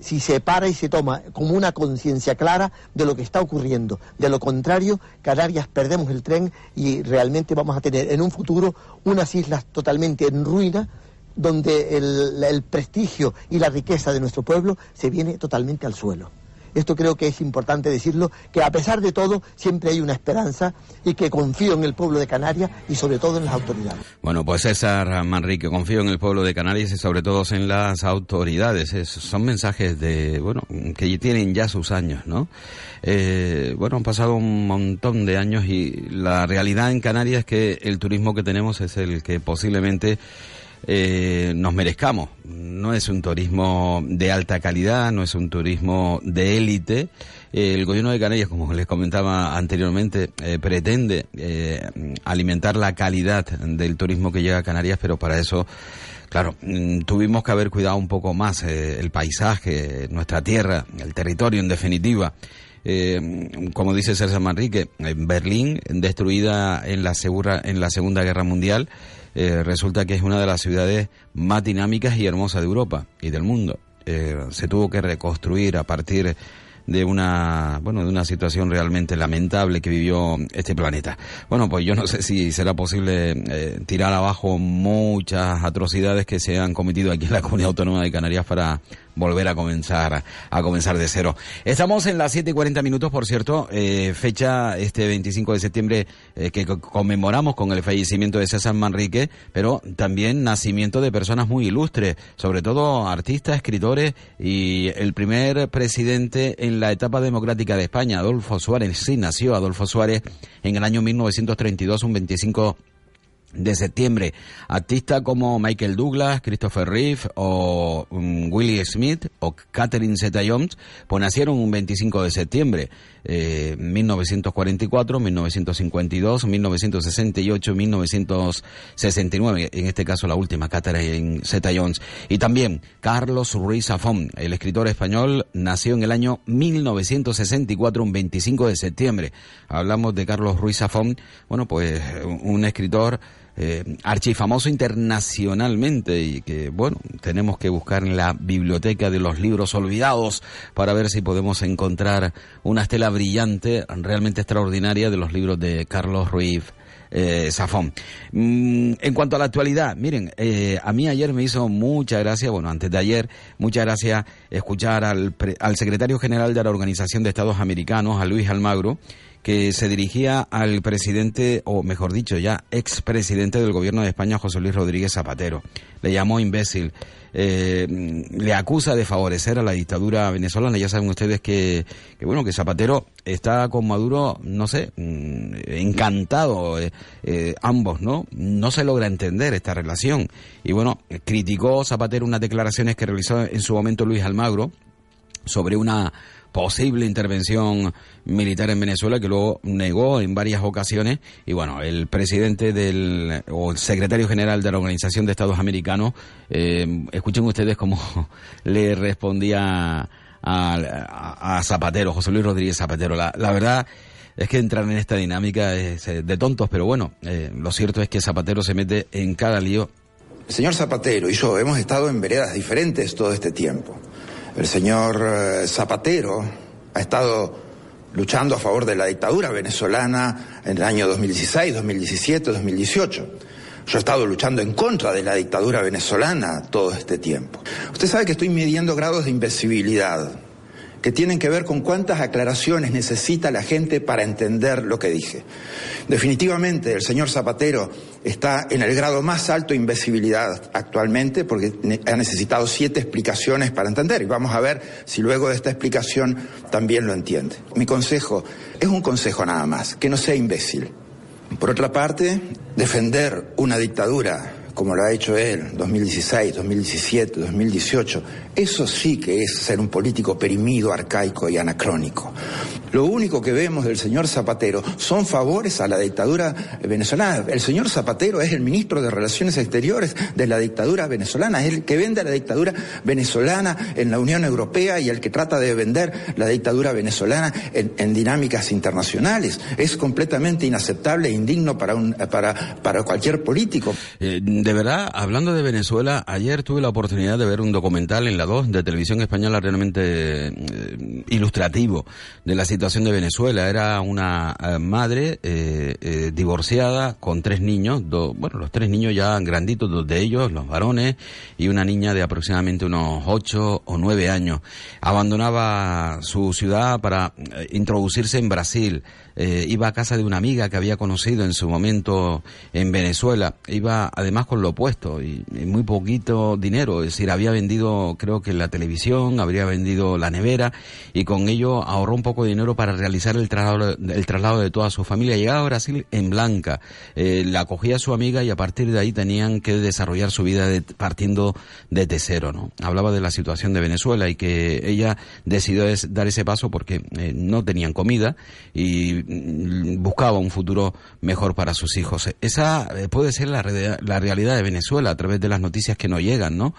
si se para y se toma como una conciencia clara de lo que está ocurriendo. De lo contrario, Canarias perdemos el tren y realmente vamos a tener en un futuro unas islas totalmente en ruina donde el, el prestigio y la riqueza de nuestro pueblo se viene totalmente al suelo. Esto creo que es importante decirlo, que a pesar de todo siempre hay una esperanza y que confío en el pueblo de Canarias y sobre todo en las autoridades. Bueno, pues César Manrique, confío en el pueblo de Canarias y sobre todo en las autoridades. Es- son mensajes de, bueno, que tienen ya sus años, ¿no? Eh, bueno, han pasado un montón de años y la realidad en Canarias es que el turismo que tenemos es el que posiblemente eh, nos merezcamos. No es un turismo de alta calidad, no es un turismo de élite. Eh, el gobierno de Canarias, como les comentaba anteriormente, eh, pretende alimentar la calidad del turismo que llega a Canarias, pero para eso, claro, mm, tuvimos que haber cuidado un poco más el paisaje, nuestra tierra, el territorio en definitiva. Como dice César Manrique, en Berlín, destruida en la, en la Segunda Guerra Mundial, eh, resulta que es una de las ciudades más dinámicas y hermosas de Europa y del mundo. Eh, se tuvo que reconstruir a partir de una bueno de una situación realmente lamentable que vivió este planeta. Bueno, pues yo no sé si será posible eh, tirar abajo muchas atrocidades que se han cometido aquí en la comunidad autónoma de Canarias para volver a comenzar, a comenzar de cero. Estamos en las 7 y 40 minutos, por cierto, eh, fecha este 25 de septiembre eh, que co- conmemoramos con el fallecimiento de César Manrique, pero también nacimiento de personas muy ilustres, sobre todo artistas, escritores y el primer presidente en la etapa democrática de España, Adolfo Suárez. Sí, nació Adolfo Suárez en el año 1932, un 25 de septiembre. Artistas como Michael Douglas, Christopher Reeve o mm, Willie Smith o Catherine Zeta-Jones, pues nacieron un 25 de septiembre. Eh, 1944, 1952, 1968, 1969, en este caso la última, Catherine Zeta-Jones. Y también Carlos Ruiz Zafón, el escritor español, nació en el año 1964, un 25 de septiembre. Hablamos de Carlos Ruiz Zafón, bueno, pues un escritor eh, archifamoso internacionalmente y que, bueno, tenemos que buscar en la biblioteca de los libros olvidados para ver si podemos encontrar una estela brillante, realmente extraordinaria de los libros de Carlos Ruiz eh, Zafón. Mm, en cuanto a la actualidad, miren, eh, a mí ayer me hizo mucha gracia, bueno, antes de ayer, mucha gracia escuchar al, pre- al secretario general de la Organización de Estados Americanos, a Luis Almagro, que se dirigía al presidente, o mejor dicho, ya expresidente del gobierno de España, José Luis Rodríguez Zapatero. Le llamó imbécil. Eh, le acusa de favorecer a la dictadura venezolana. Ya saben ustedes que, que bueno, que Zapatero está con Maduro, no sé, mm, encantado, eh, eh, ambos, ¿no? No se logra entender esta relación. Y bueno, criticó Zapatero unas declaraciones que realizó en su momento Luis Almagro sobre una posible intervención militar en Venezuela que luego negó en varias ocasiones. Y bueno el presidente del o el secretario general de la Organización de Estados Americanos eh, escuchen ustedes cómo le respondía a, Zapatero José Luis Rodríguez Zapatero. La, la verdad es que entrar en esta dinámica es eh, de tontos pero bueno eh, lo cierto es que Zapatero se mete en cada lío. Señor Zapatero y yo hemos estado en veredas diferentes todo este tiempo. El señor eh, Zapatero ha estado luchando a favor de la dictadura venezolana en el año 2016, 2017, 2018. Yo he estado luchando en contra de la dictadura venezolana todo este tiempo. Usted sabe que estoy midiendo grados de invisibilidad que tienen que ver con cuántas aclaraciones necesita la gente para entender lo que dije. Definitivamente el señor Zapatero está en el grado más alto de invisibilidad actualmente porque ha necesitado siete explicaciones para entender y vamos a ver si luego de esta explicación también lo entiende. Mi consejo es un consejo nada más, que no sea imbécil. Por otra parte, defender una dictadura como lo ha hecho él, 2016, 2017, 2018, eso sí que es ser un político perimido, arcaico y anacrónico. Lo único que vemos del señor Zapatero son favores a la dictadura venezolana. El señor Zapatero es el ministro de Relaciones Exteriores de la dictadura venezolana, es el que vende la dictadura venezolana en la Unión Europea y el que trata de vender la dictadura venezolana en, dinámicas internacionales. Es completamente inaceptable e indigno para, un, para, cualquier político. Eh, verdad, hablando de Venezuela, ayer tuve la oportunidad de ver un documental en la 2 de televisión española realmente eh, ilustrativo de la situación de Venezuela. Era una eh, madre eh, divorciada con tres niños, do- bueno, los tres niños ya granditos, dos de ellos, los varones, y una niña de aproximadamente unos ocho o nueve años. Abandonaba su ciudad para introducirse en Brasil. Eh, iba a casa de una amiga que había conocido en su momento en Venezuela. Iba además con lo opuesto y, muy poquito dinero. Es decir, había vendido creo que la televisión, habría vendido la nevera y con ello ahorró un poco de dinero para realizar el traslado, el traslado de toda su familia. Llegaba a Brasil en blanca. Eh, la acogía su amiga y a partir de ahí tenían que desarrollar su vida de- partiendo de cero, ¿no? Hablaba de la situación de Venezuela y que ella decidió dar ese paso porque eh, no tenían comida y buscaba un futuro mejor para sus hijos. Esa eh, puede ser la, re- la realidad de Venezuela a través de las noticias que nos llegan, ¿no?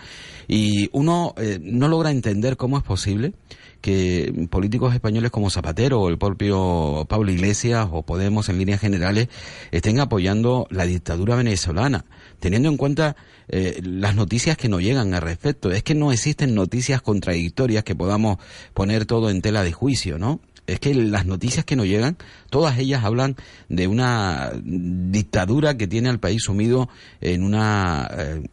Y uno eh, no logra entender cómo es posible que políticos españoles como Zapatero o el propio Pablo Iglesias o Podemos en líneas generales estén apoyando la dictadura venezolana, teniendo en cuenta eh, las noticias que nos llegan al respecto. Es que no existen noticias contradictorias que podamos poner todo en tela de juicio, ¿no? Es que las noticias que nos llegan, todas ellas hablan de una dictadura que tiene al país sumido en una eh,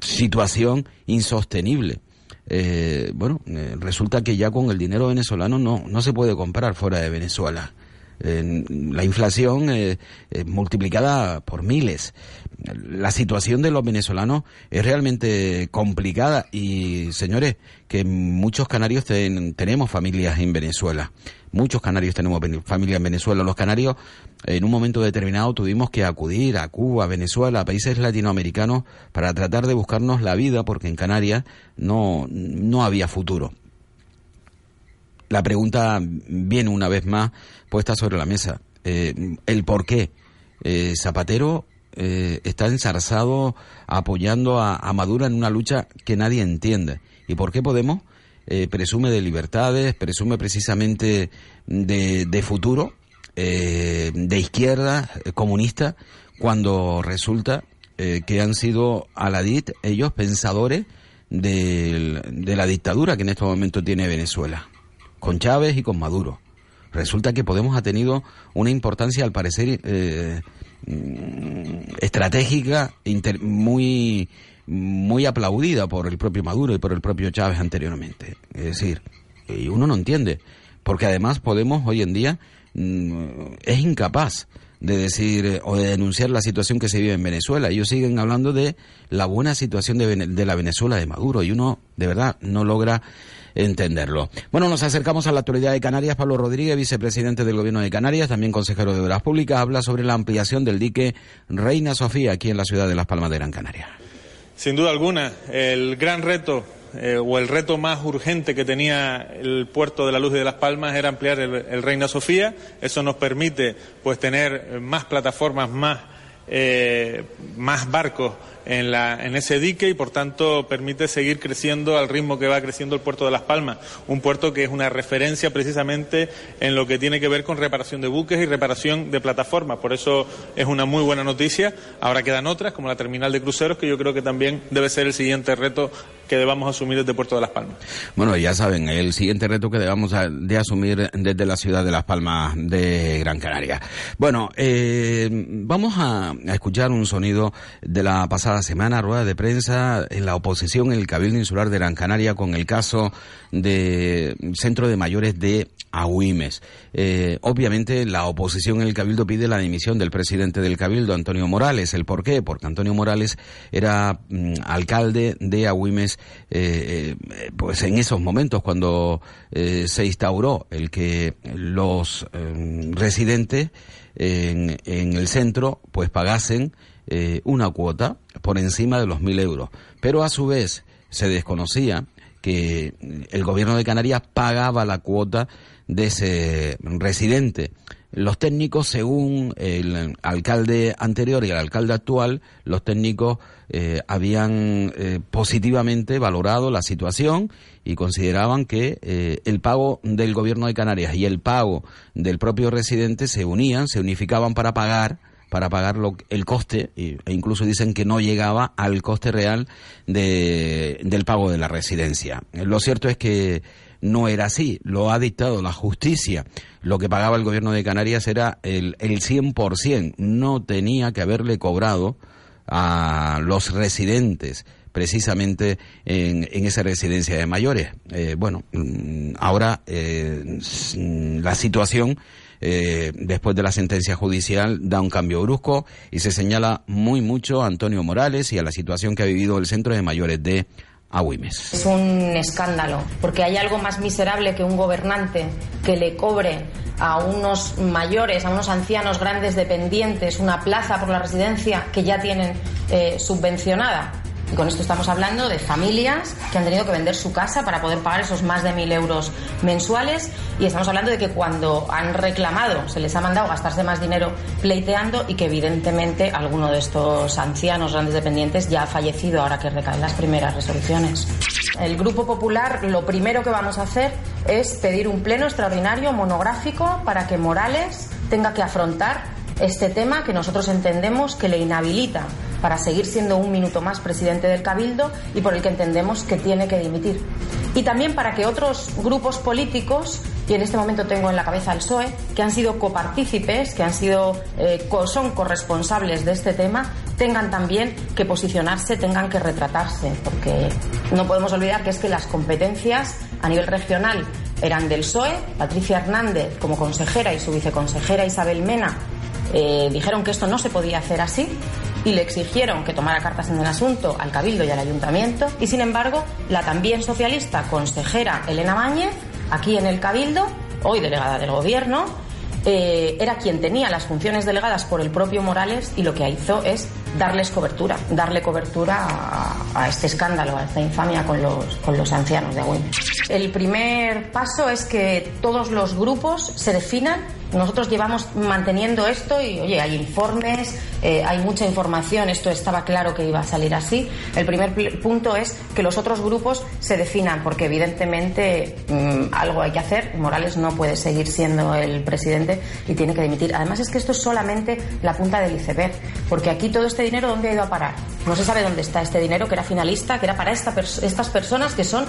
situación insostenible. Eh, bueno, eh, resulta que ya con el dinero venezolano no, no se puede comprar fuera de Venezuela. Eh, la inflación eh, eh, multiplicada por miles. La situación de los venezolanos es realmente complicada y, señores, que muchos canarios ten- tenemos familias en Venezuela. Muchos canarios tenemos familia en Venezuela. Los canarios, en un momento determinado, tuvimos que acudir a Cuba, Venezuela, a países latinoamericanos para tratar de buscarnos la vida porque en Canarias no, no había futuro la pregunta viene una vez más puesta sobre la mesa. Eh, el por qué. Eh, Zapatero eh, está ensarzado apoyando a, a Maduro en una lucha que nadie entiende. ¿Y por qué Podemos presume de libertades, presume precisamente de, de futuro, de izquierda, comunista, cuando resulta que han sido Aladit, ellos pensadores del- de la dictadura que en este momento tiene Venezuela? Con Chávez y con Maduro. Resulta que Podemos ha tenido una importancia, al parecer, eh, mm, estratégica, muy, muy aplaudida por el propio Maduro y por el propio Chávez anteriormente. Es decir, y uno no entiende, porque además Podemos hoy en día mm, es incapaz de decir eh, o de denunciar la situación que se vive en Venezuela. Ellos siguen hablando de la buena situación de, de la Venezuela de Maduro y uno de verdad no logra entenderlo. Bueno, nos acercamos a la actualidad de Canarias. Pablo Rodríguez, vicepresidente del Gobierno de Canarias, también consejero de Obras Públicas, habla sobre la ampliación del dique Reina Sofía aquí en la ciudad de Las Palmas de Gran Canaria. Sin duda alguna, el gran reto eh, o el reto más urgente que tenía el puerto de la Luz de Las Palmas era ampliar el, el Reina Sofía. Eso nos permite pues tener más plataformas, más, eh, más barcos en, la, en ese dique y por tanto permite seguir creciendo al ritmo que va creciendo el puerto de Las Palmas. Un puerto que es una referencia precisamente en lo que tiene que ver con reparación de buques y reparación de plataformas. Por eso es una muy buena noticia. Ahora quedan otras, como la terminal de cruceros, que yo creo que también debe ser el siguiente reto que debamos asumir desde Puerto de Las Palmas. Bueno, ya saben, el siguiente reto que debamos de asumir desde la ciudad de Las Palmas de Gran Canaria. Bueno, eh, vamos a, a escuchar un sonido de la pasada semana, rueda de prensa en la oposición en el Cabildo Insular de Gran Canaria con el caso de Centro de Mayores de Agüimes. Eh, obviamente la oposición en el Cabildo pide la dimisión del presidente del Cabildo, Antonio Morales. ¿El por qué? Porque Antonio Morales era mm, alcalde de Agüimes eh, eh, pues en esos momentos cuando se instauró el que los residentes en, en el centro pues pagasen eh, una cuota por encima de los mil euros. Pero a su vez se desconocía que el gobierno de Canarias pagaba la cuota de ese residente. Los técnicos, según el alcalde anterior y el alcalde actual, los técnicos eh, habían eh, positivamente valorado la situación y consideraban que el pago del gobierno de Canarias y el pago del propio residente se unían, se unificaban para pagar para pagar lo- el coste e incluso dicen que no llegaba al coste real de, del pago de la residencia. Lo cierto es que no era así, lo ha dictado la justicia. Lo que pagaba el gobierno de Canarias era el, el 100%, no tenía que haberle cobrado a los residentes precisamente en, en esa residencia de mayores. Eh, bueno, mm, ahora eh, la situación eh, después de la sentencia judicial da un cambio brusco y se señala muy mucho a Antonio Morales y a la situación que ha vivido el centro de mayores de Agüimes. Es un escándalo, porque hay algo más miserable que un gobernante que le cobre a unos mayores, a unos ancianos grandes dependientes, una plaza por la residencia que ya tienen eh, subvencionada. Y con esto estamos hablando de familias que han tenido que vender su casa para poder pagar esos más de mil euros mensuales. Y estamos hablando de que cuando han reclamado, se les ha mandado gastarse más dinero pleiteando y que evidentemente alguno de estos ancianos grandes dependientes ya ha fallecido ahora que recaen las primeras resoluciones. El Grupo Popular lo primero que vamos a hacer es pedir un pleno extraordinario monográfico para que Morales tenga que afrontar este tema que nosotros entendemos que le inhabilita para seguir siendo un minuto más presidente del Cabildo y por el que entendemos que tiene que dimitir. Y también para que otros grupos políticos, y en este momento tengo en la cabeza al PSOE, que han sido copartícipes, que han sido, eh, son corresponsables de este tema, tengan también que posicionarse, tengan que retratarse, porque no podemos olvidar que es que las competencias a nivel regional eran del PSOE, Patricia Hernández como consejera y su viceconsejera Isabel Mena eh, dijeron que esto no se podía hacer así y le exigieron que tomara cartas en el asunto al Cabildo y al Ayuntamiento y sin embargo la también socialista consejera Elena Báñez aquí en el Cabildo, hoy delegada del Gobierno, eh, era quien tenía las funciones delegadas por el propio Morales y lo que hizo es darles cobertura, darle cobertura a, a este escándalo, a esta infamia con los, con los ancianos de Agüimes. El primer paso es que todos los grupos se definan. Nosotros llevamos manteniendo esto y, oye, hay informes, eh, hay mucha información, esto estaba claro que iba a salir así. El primer punto es que los otros grupos se definan, porque evidentemente mm, algo hay que hacer. Morales no puede seguir siendo el presidente y tiene que dimitir. Además es que esto es solamente la punta del iceberg, porque aquí todo este dinero, ¿dónde ha ido a parar? No se sabe dónde está este dinero, que era finalista, que era para esta pers- estas personas que son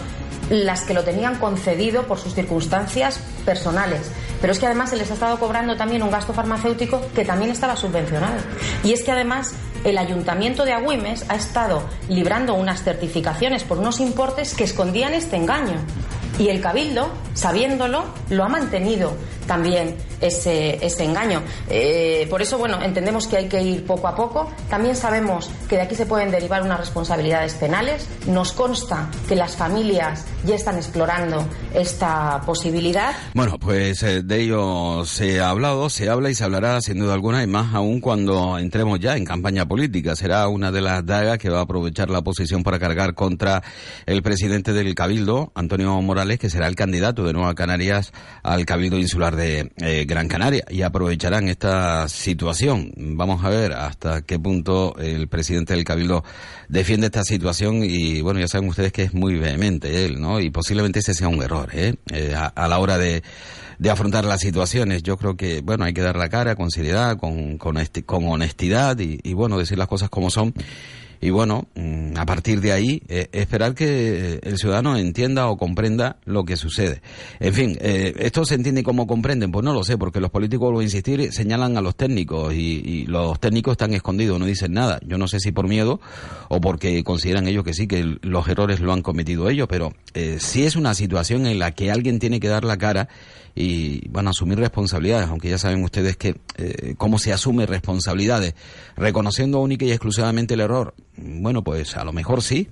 las que lo tenían concedido por sus circunstancias personales. Pero es que además se les ha estado cobrando también un gasto farmacéutico que también estaba subvencionado. Y es que además el ayuntamiento de Agüimes ha estado librando unas certificaciones por unos importes que escondían este engaño. Y el Cabildo, sabiéndolo, lo ha mantenido también ese, ese engaño. Eh, por eso, bueno, entendemos que hay que ir poco a poco. También sabemos que de aquí se pueden derivar unas responsabilidades penales. Nos consta que las familias ya están explorando esta posibilidad. Bueno, pues eh, de ello se ha hablado, se habla y se hablará sin duda alguna, y más aún cuando entremos ya en campaña política. Será una de las dagas que va a aprovechar la oposición para cargar contra el presidente del Cabildo, Antonio Morales, que será el candidato de Nueva Canarias al Cabildo Insular de eh, Gran Canaria. Y aprovecharán esta situación. Vamos a ver hasta qué punto el presidente del Cabildo defiende esta situación y bueno, ya saben ustedes que es muy vehemente él, ¿no? Y posiblemente ese sea un error, ¿eh? Eh, a, la hora de, de afrontar las situaciones. Yo creo que, bueno, hay que dar la cara con seriedad, con, con, este- honestidad y, bueno, decir las cosas como son. Y bueno, mm, a partir de ahí, eh, esperar que el ciudadano entienda o comprenda lo que sucede. En fin, eh, ¿esto se entiende como comprenden? Pues no lo sé, porque los políticos, vuelvo a insistir, señalan a los técnicos y, los técnicos están escondidos, no dicen nada. Yo no sé si por miedo o porque consideran ellos que sí, que los errores lo han cometido ellos, pero eh, sí es una situación en la que alguien tiene que dar la cara y a asumir responsabilidades, aunque ya saben ustedes que eh, cómo se asume responsabilidades, reconociendo única y exclusivamente el error. Bueno, pues a lo mejor sí,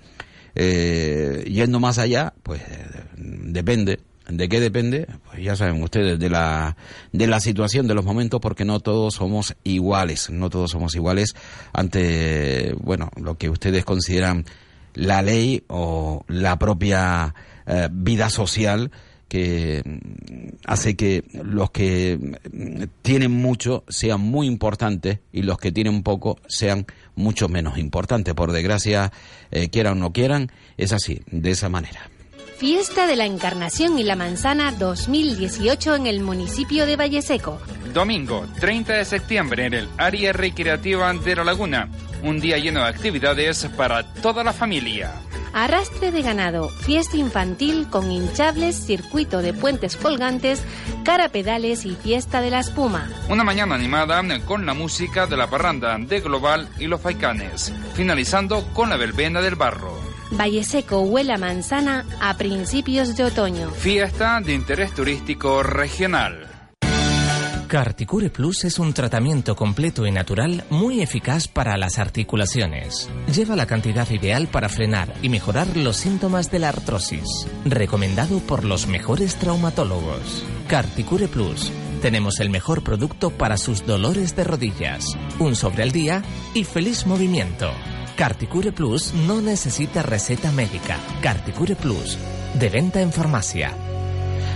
eh, yendo más allá, pues eh, depende. ¿De qué depende? Pues ya saben ustedes, de la, de la situación, de los momentos, porque no todos somos iguales, no todos somos iguales ante, bueno, lo que ustedes consideran la ley o la propia vida social que hace que los que tienen mucho sean muy importantes y los que tienen poco sean mucho menos importantes. Por desgracia, eh, quieran o no quieran, es así, de esa manera. Fiesta de la Encarnación y la Manzana 2018 en el municipio de Valleseco. Domingo 30 de septiembre en el área recreativa de La Laguna. Un día lleno de actividades para toda la familia. Arrastre de ganado, fiesta infantil con hinchables, circuito de puentes colgantes, carapedales y fiesta de la espuma. Una mañana animada con la música de la parranda de Global y los Faicanes, finalizando con la verbena del barro. Valleseco huele a manzana a principios de otoño. Fiesta de interés turístico regional. Carticure Plus es un tratamiento completo y natural muy eficaz para las articulaciones. Lleva la cantidad ideal para frenar y mejorar los síntomas de la artrosis. Recomendado por los mejores traumatólogos. Carticure Plus. Tenemos el mejor producto para sus dolores de rodillas. Un sobre al día y feliz movimiento. Carticure Plus no necesita receta médica. Carticure Plus. De venta en farmacia.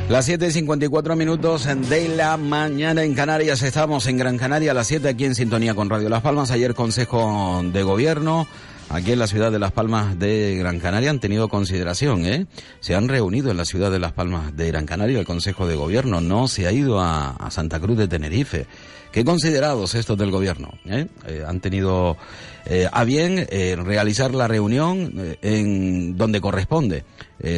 Las 7.54 minutos de la mañana en Canarias. Estamos en Gran Canaria a las 7 aquí en sintonía con Radio Las Palmas. Ayer Consejo de Gobierno aquí en la ciudad de Las Palmas de Gran Canaria han tenido consideración, ¿eh? Se han reunido en la ciudad de Las Palmas de Gran Canaria el Consejo de Gobierno. No se ha ido a, Santa Cruz de Tenerife. Qué considerados estos del gobierno. ¿eh? Eh, han tenido eh, a bien eh, realizar la reunión en donde corresponde,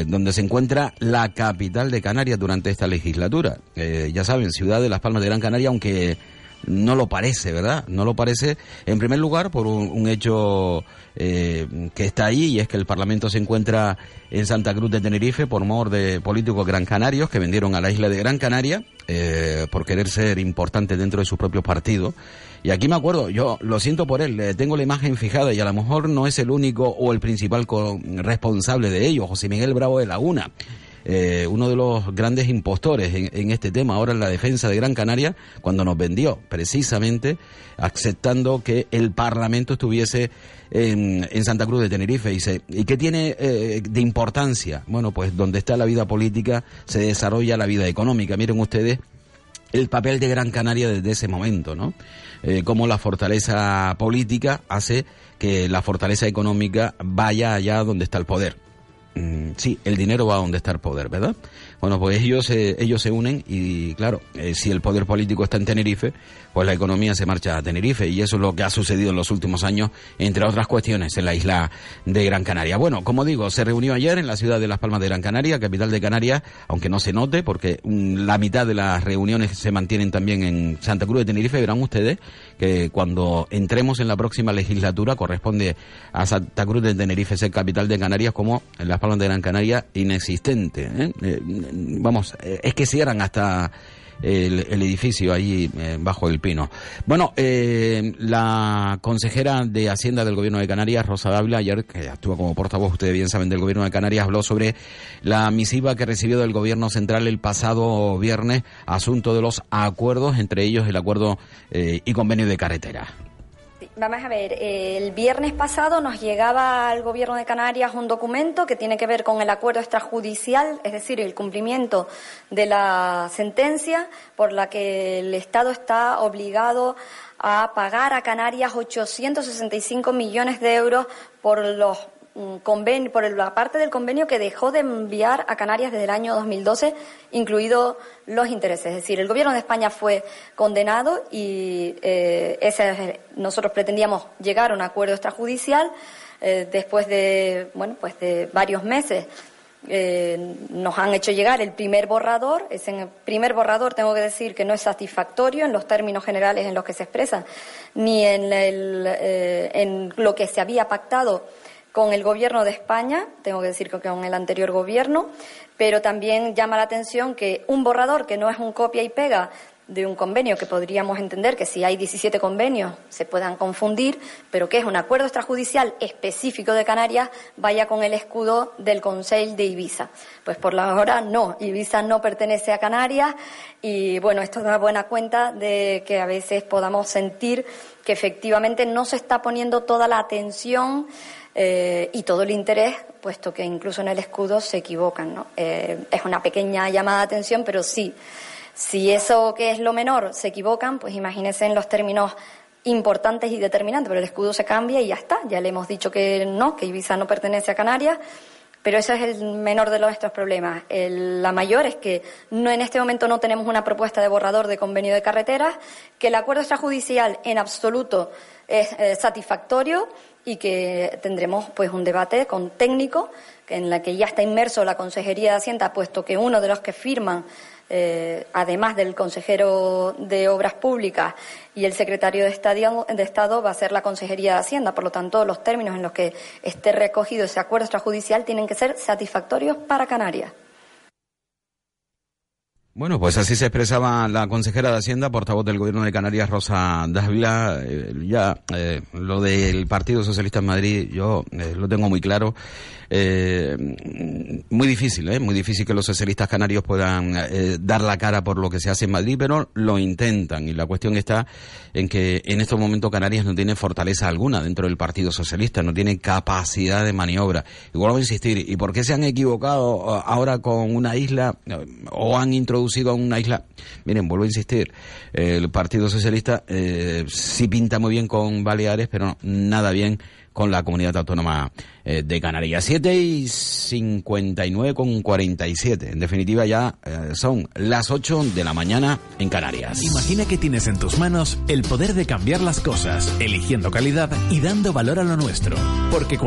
donde se encuentra la capital de Canarias durante esta legislatura. Ya saben, ciudad de Las Palmas de Gran Canaria, aunque no lo parece, ¿verdad? No lo parece, en primer lugar, por un hecho eh, que está ahí, y es que el Parlamento se encuentra en Santa Cruz de Tenerife por mor de políticos gran canarios que vendieron a la isla de Gran Canaria eh, por querer ser importantes dentro de sus propios partidos. Y aquí me acuerdo, yo lo siento por él, tengo la imagen fijada y a lo mejor no es el único o el principal responsable de ello, José Miguel Bravo de Laguna. Eh, uno de los grandes impostores en, este tema ahora en la defensa de Gran Canaria, cuando nos vendió precisamente aceptando que el Parlamento estuviese en, en Santa Cruz de Tenerife. Y, se- ¿Y qué tiene eh, de importancia? Bueno, pues donde está la vida política se desarrolla la vida económica. Miren ustedes el papel de Gran Canaria desde ese momento, ¿no? Eh, cómo la fortaleza política hace que la fortaleza económica vaya allá donde está el poder. Mm, sí, el dinero va a donde está el poder, ¿verdad? Bueno, pues ellos, se- ellos se unen y, claro, eh, si el poder político está en Tenerife, pues la economía se marcha a Tenerife y eso es lo que ha sucedido en los últimos años, entre otras cuestiones, en la isla de Gran Canaria. Bueno, como digo, se reunió ayer en la ciudad de Las Palmas de Gran Canaria, capital de Canarias, aunque no se note, porque mm, la mitad de las reuniones se mantienen también en Santa Cruz de Tenerife. Verán ustedes que cuando entremos en la próxima legislatura corresponde a Santa Cruz de Tenerife ser capital de Canarias como en Las Palmas de Gran Canaria inexistente. ¿eh? Vamos, eh, es que cierran hasta el, el edificio ahí eh, bajo el pino. Bueno, eh, la consejera de Hacienda del Gobierno de Canarias, Rosa Dávila, ayer, que actúa como portavoz, ustedes bien saben, del Gobierno de Canarias, habló sobre la misiva que recibió del Gobierno Central el pasado viernes, asunto de los acuerdos, entre ellos el acuerdo eh, y convenio de carretera. Vamos a ver, el viernes pasado nos llegaba al Gobierno de Canarias un documento que tiene que ver con el acuerdo extrajudicial, es decir, el cumplimiento de la sentencia por la que el Estado está obligado a pagar a Canarias 865 millones de euros por los mm, conven- por la parte del convenio que dejó de enviar a Canarias desde el año 2012, incluidos los intereses. Es decir, el Gobierno de España fue condenado y eh, ese es- nosotros pretendíamos llegar a un acuerdo extrajudicial eh, después de bueno pues de varios meses. eh, nos han hecho llegar el primer borrador. Ese primer borrador tengo que decir que no es satisfactorio en los términos generales en los que se expresa, ni en lo que se había pactado con el gobierno de España, tengo que decir que con el anterior gobierno, pero también llama la atención que un borrador que no es un copia y pega de un convenio que podríamos entender que si hay 17 convenios se puedan confundir, pero que es un acuerdo extrajudicial específico de Canarias, vaya con el escudo del Conseil de Ibiza. Pues por la hora no, Ibiza no pertenece a Canarias y bueno, esto da buena cuenta de que a veces podamos sentir que efectivamente no se está poniendo toda la atención eh, y todo el interés, puesto que incluso en el escudo se equivocan. ¿no? Eh, es una pequeña llamada de atención, pero sí, si eso que es lo menor se equivocan, pues imagínense en los términos importantes y determinantes, pero el escudo se cambia y ya está. Ya le hemos dicho que no, que Ibiza no pertenece a Canarias, pero ese es el menor de nuestros problemas. El- la mayor es que no en este momento no tenemos una propuesta de borrador de convenio de carreteras, que el acuerdo extrajudicial en absoluto es eh, satisfactorio y que tendremos pues un debate con técnico en la que ya está inmerso la Consejería de Hacienda, puesto que uno de los que firman eh, además del consejero de Obras Públicas y el secretario de de Estado, va a ser la Consejería de Hacienda. Por lo tanto, los términos en los que esté recogido ese acuerdo extrajudicial tienen que ser satisfactorios para Canarias. Bueno, pues así se expresaba la consejera de Hacienda, portavoz del Gobierno de Canarias, Rosa Dávila. Eh, ya eh, lo del Partido Socialista en Madrid, yo eh, lo tengo muy claro. Eh, muy difícil, ¿eh? muy difícil que los socialistas canarios puedan dar la cara por lo que se hace en Madrid, pero lo intentan. Y la cuestión está en que en estos momentos Canarias no tiene fortaleza alguna dentro del Partido Socialista, no tiene capacidad de maniobra. Y vuelvo a insistir, ¿y por qué se han equivocado ahora con una isla o han introducido a una isla? Miren, vuelvo a insistir, el Partido Socialista eh, sí pinta muy bien con Baleares, pero nada bien con la comunidad autónoma eh, de Canarias. 7 y 59 con 47. En definitiva, ya eh, son las 8 de la mañana en Canarias. Imagina que tienes en tus manos el poder de cambiar las cosas, eligiendo calidad y dando valor a lo nuestro. Porque cuando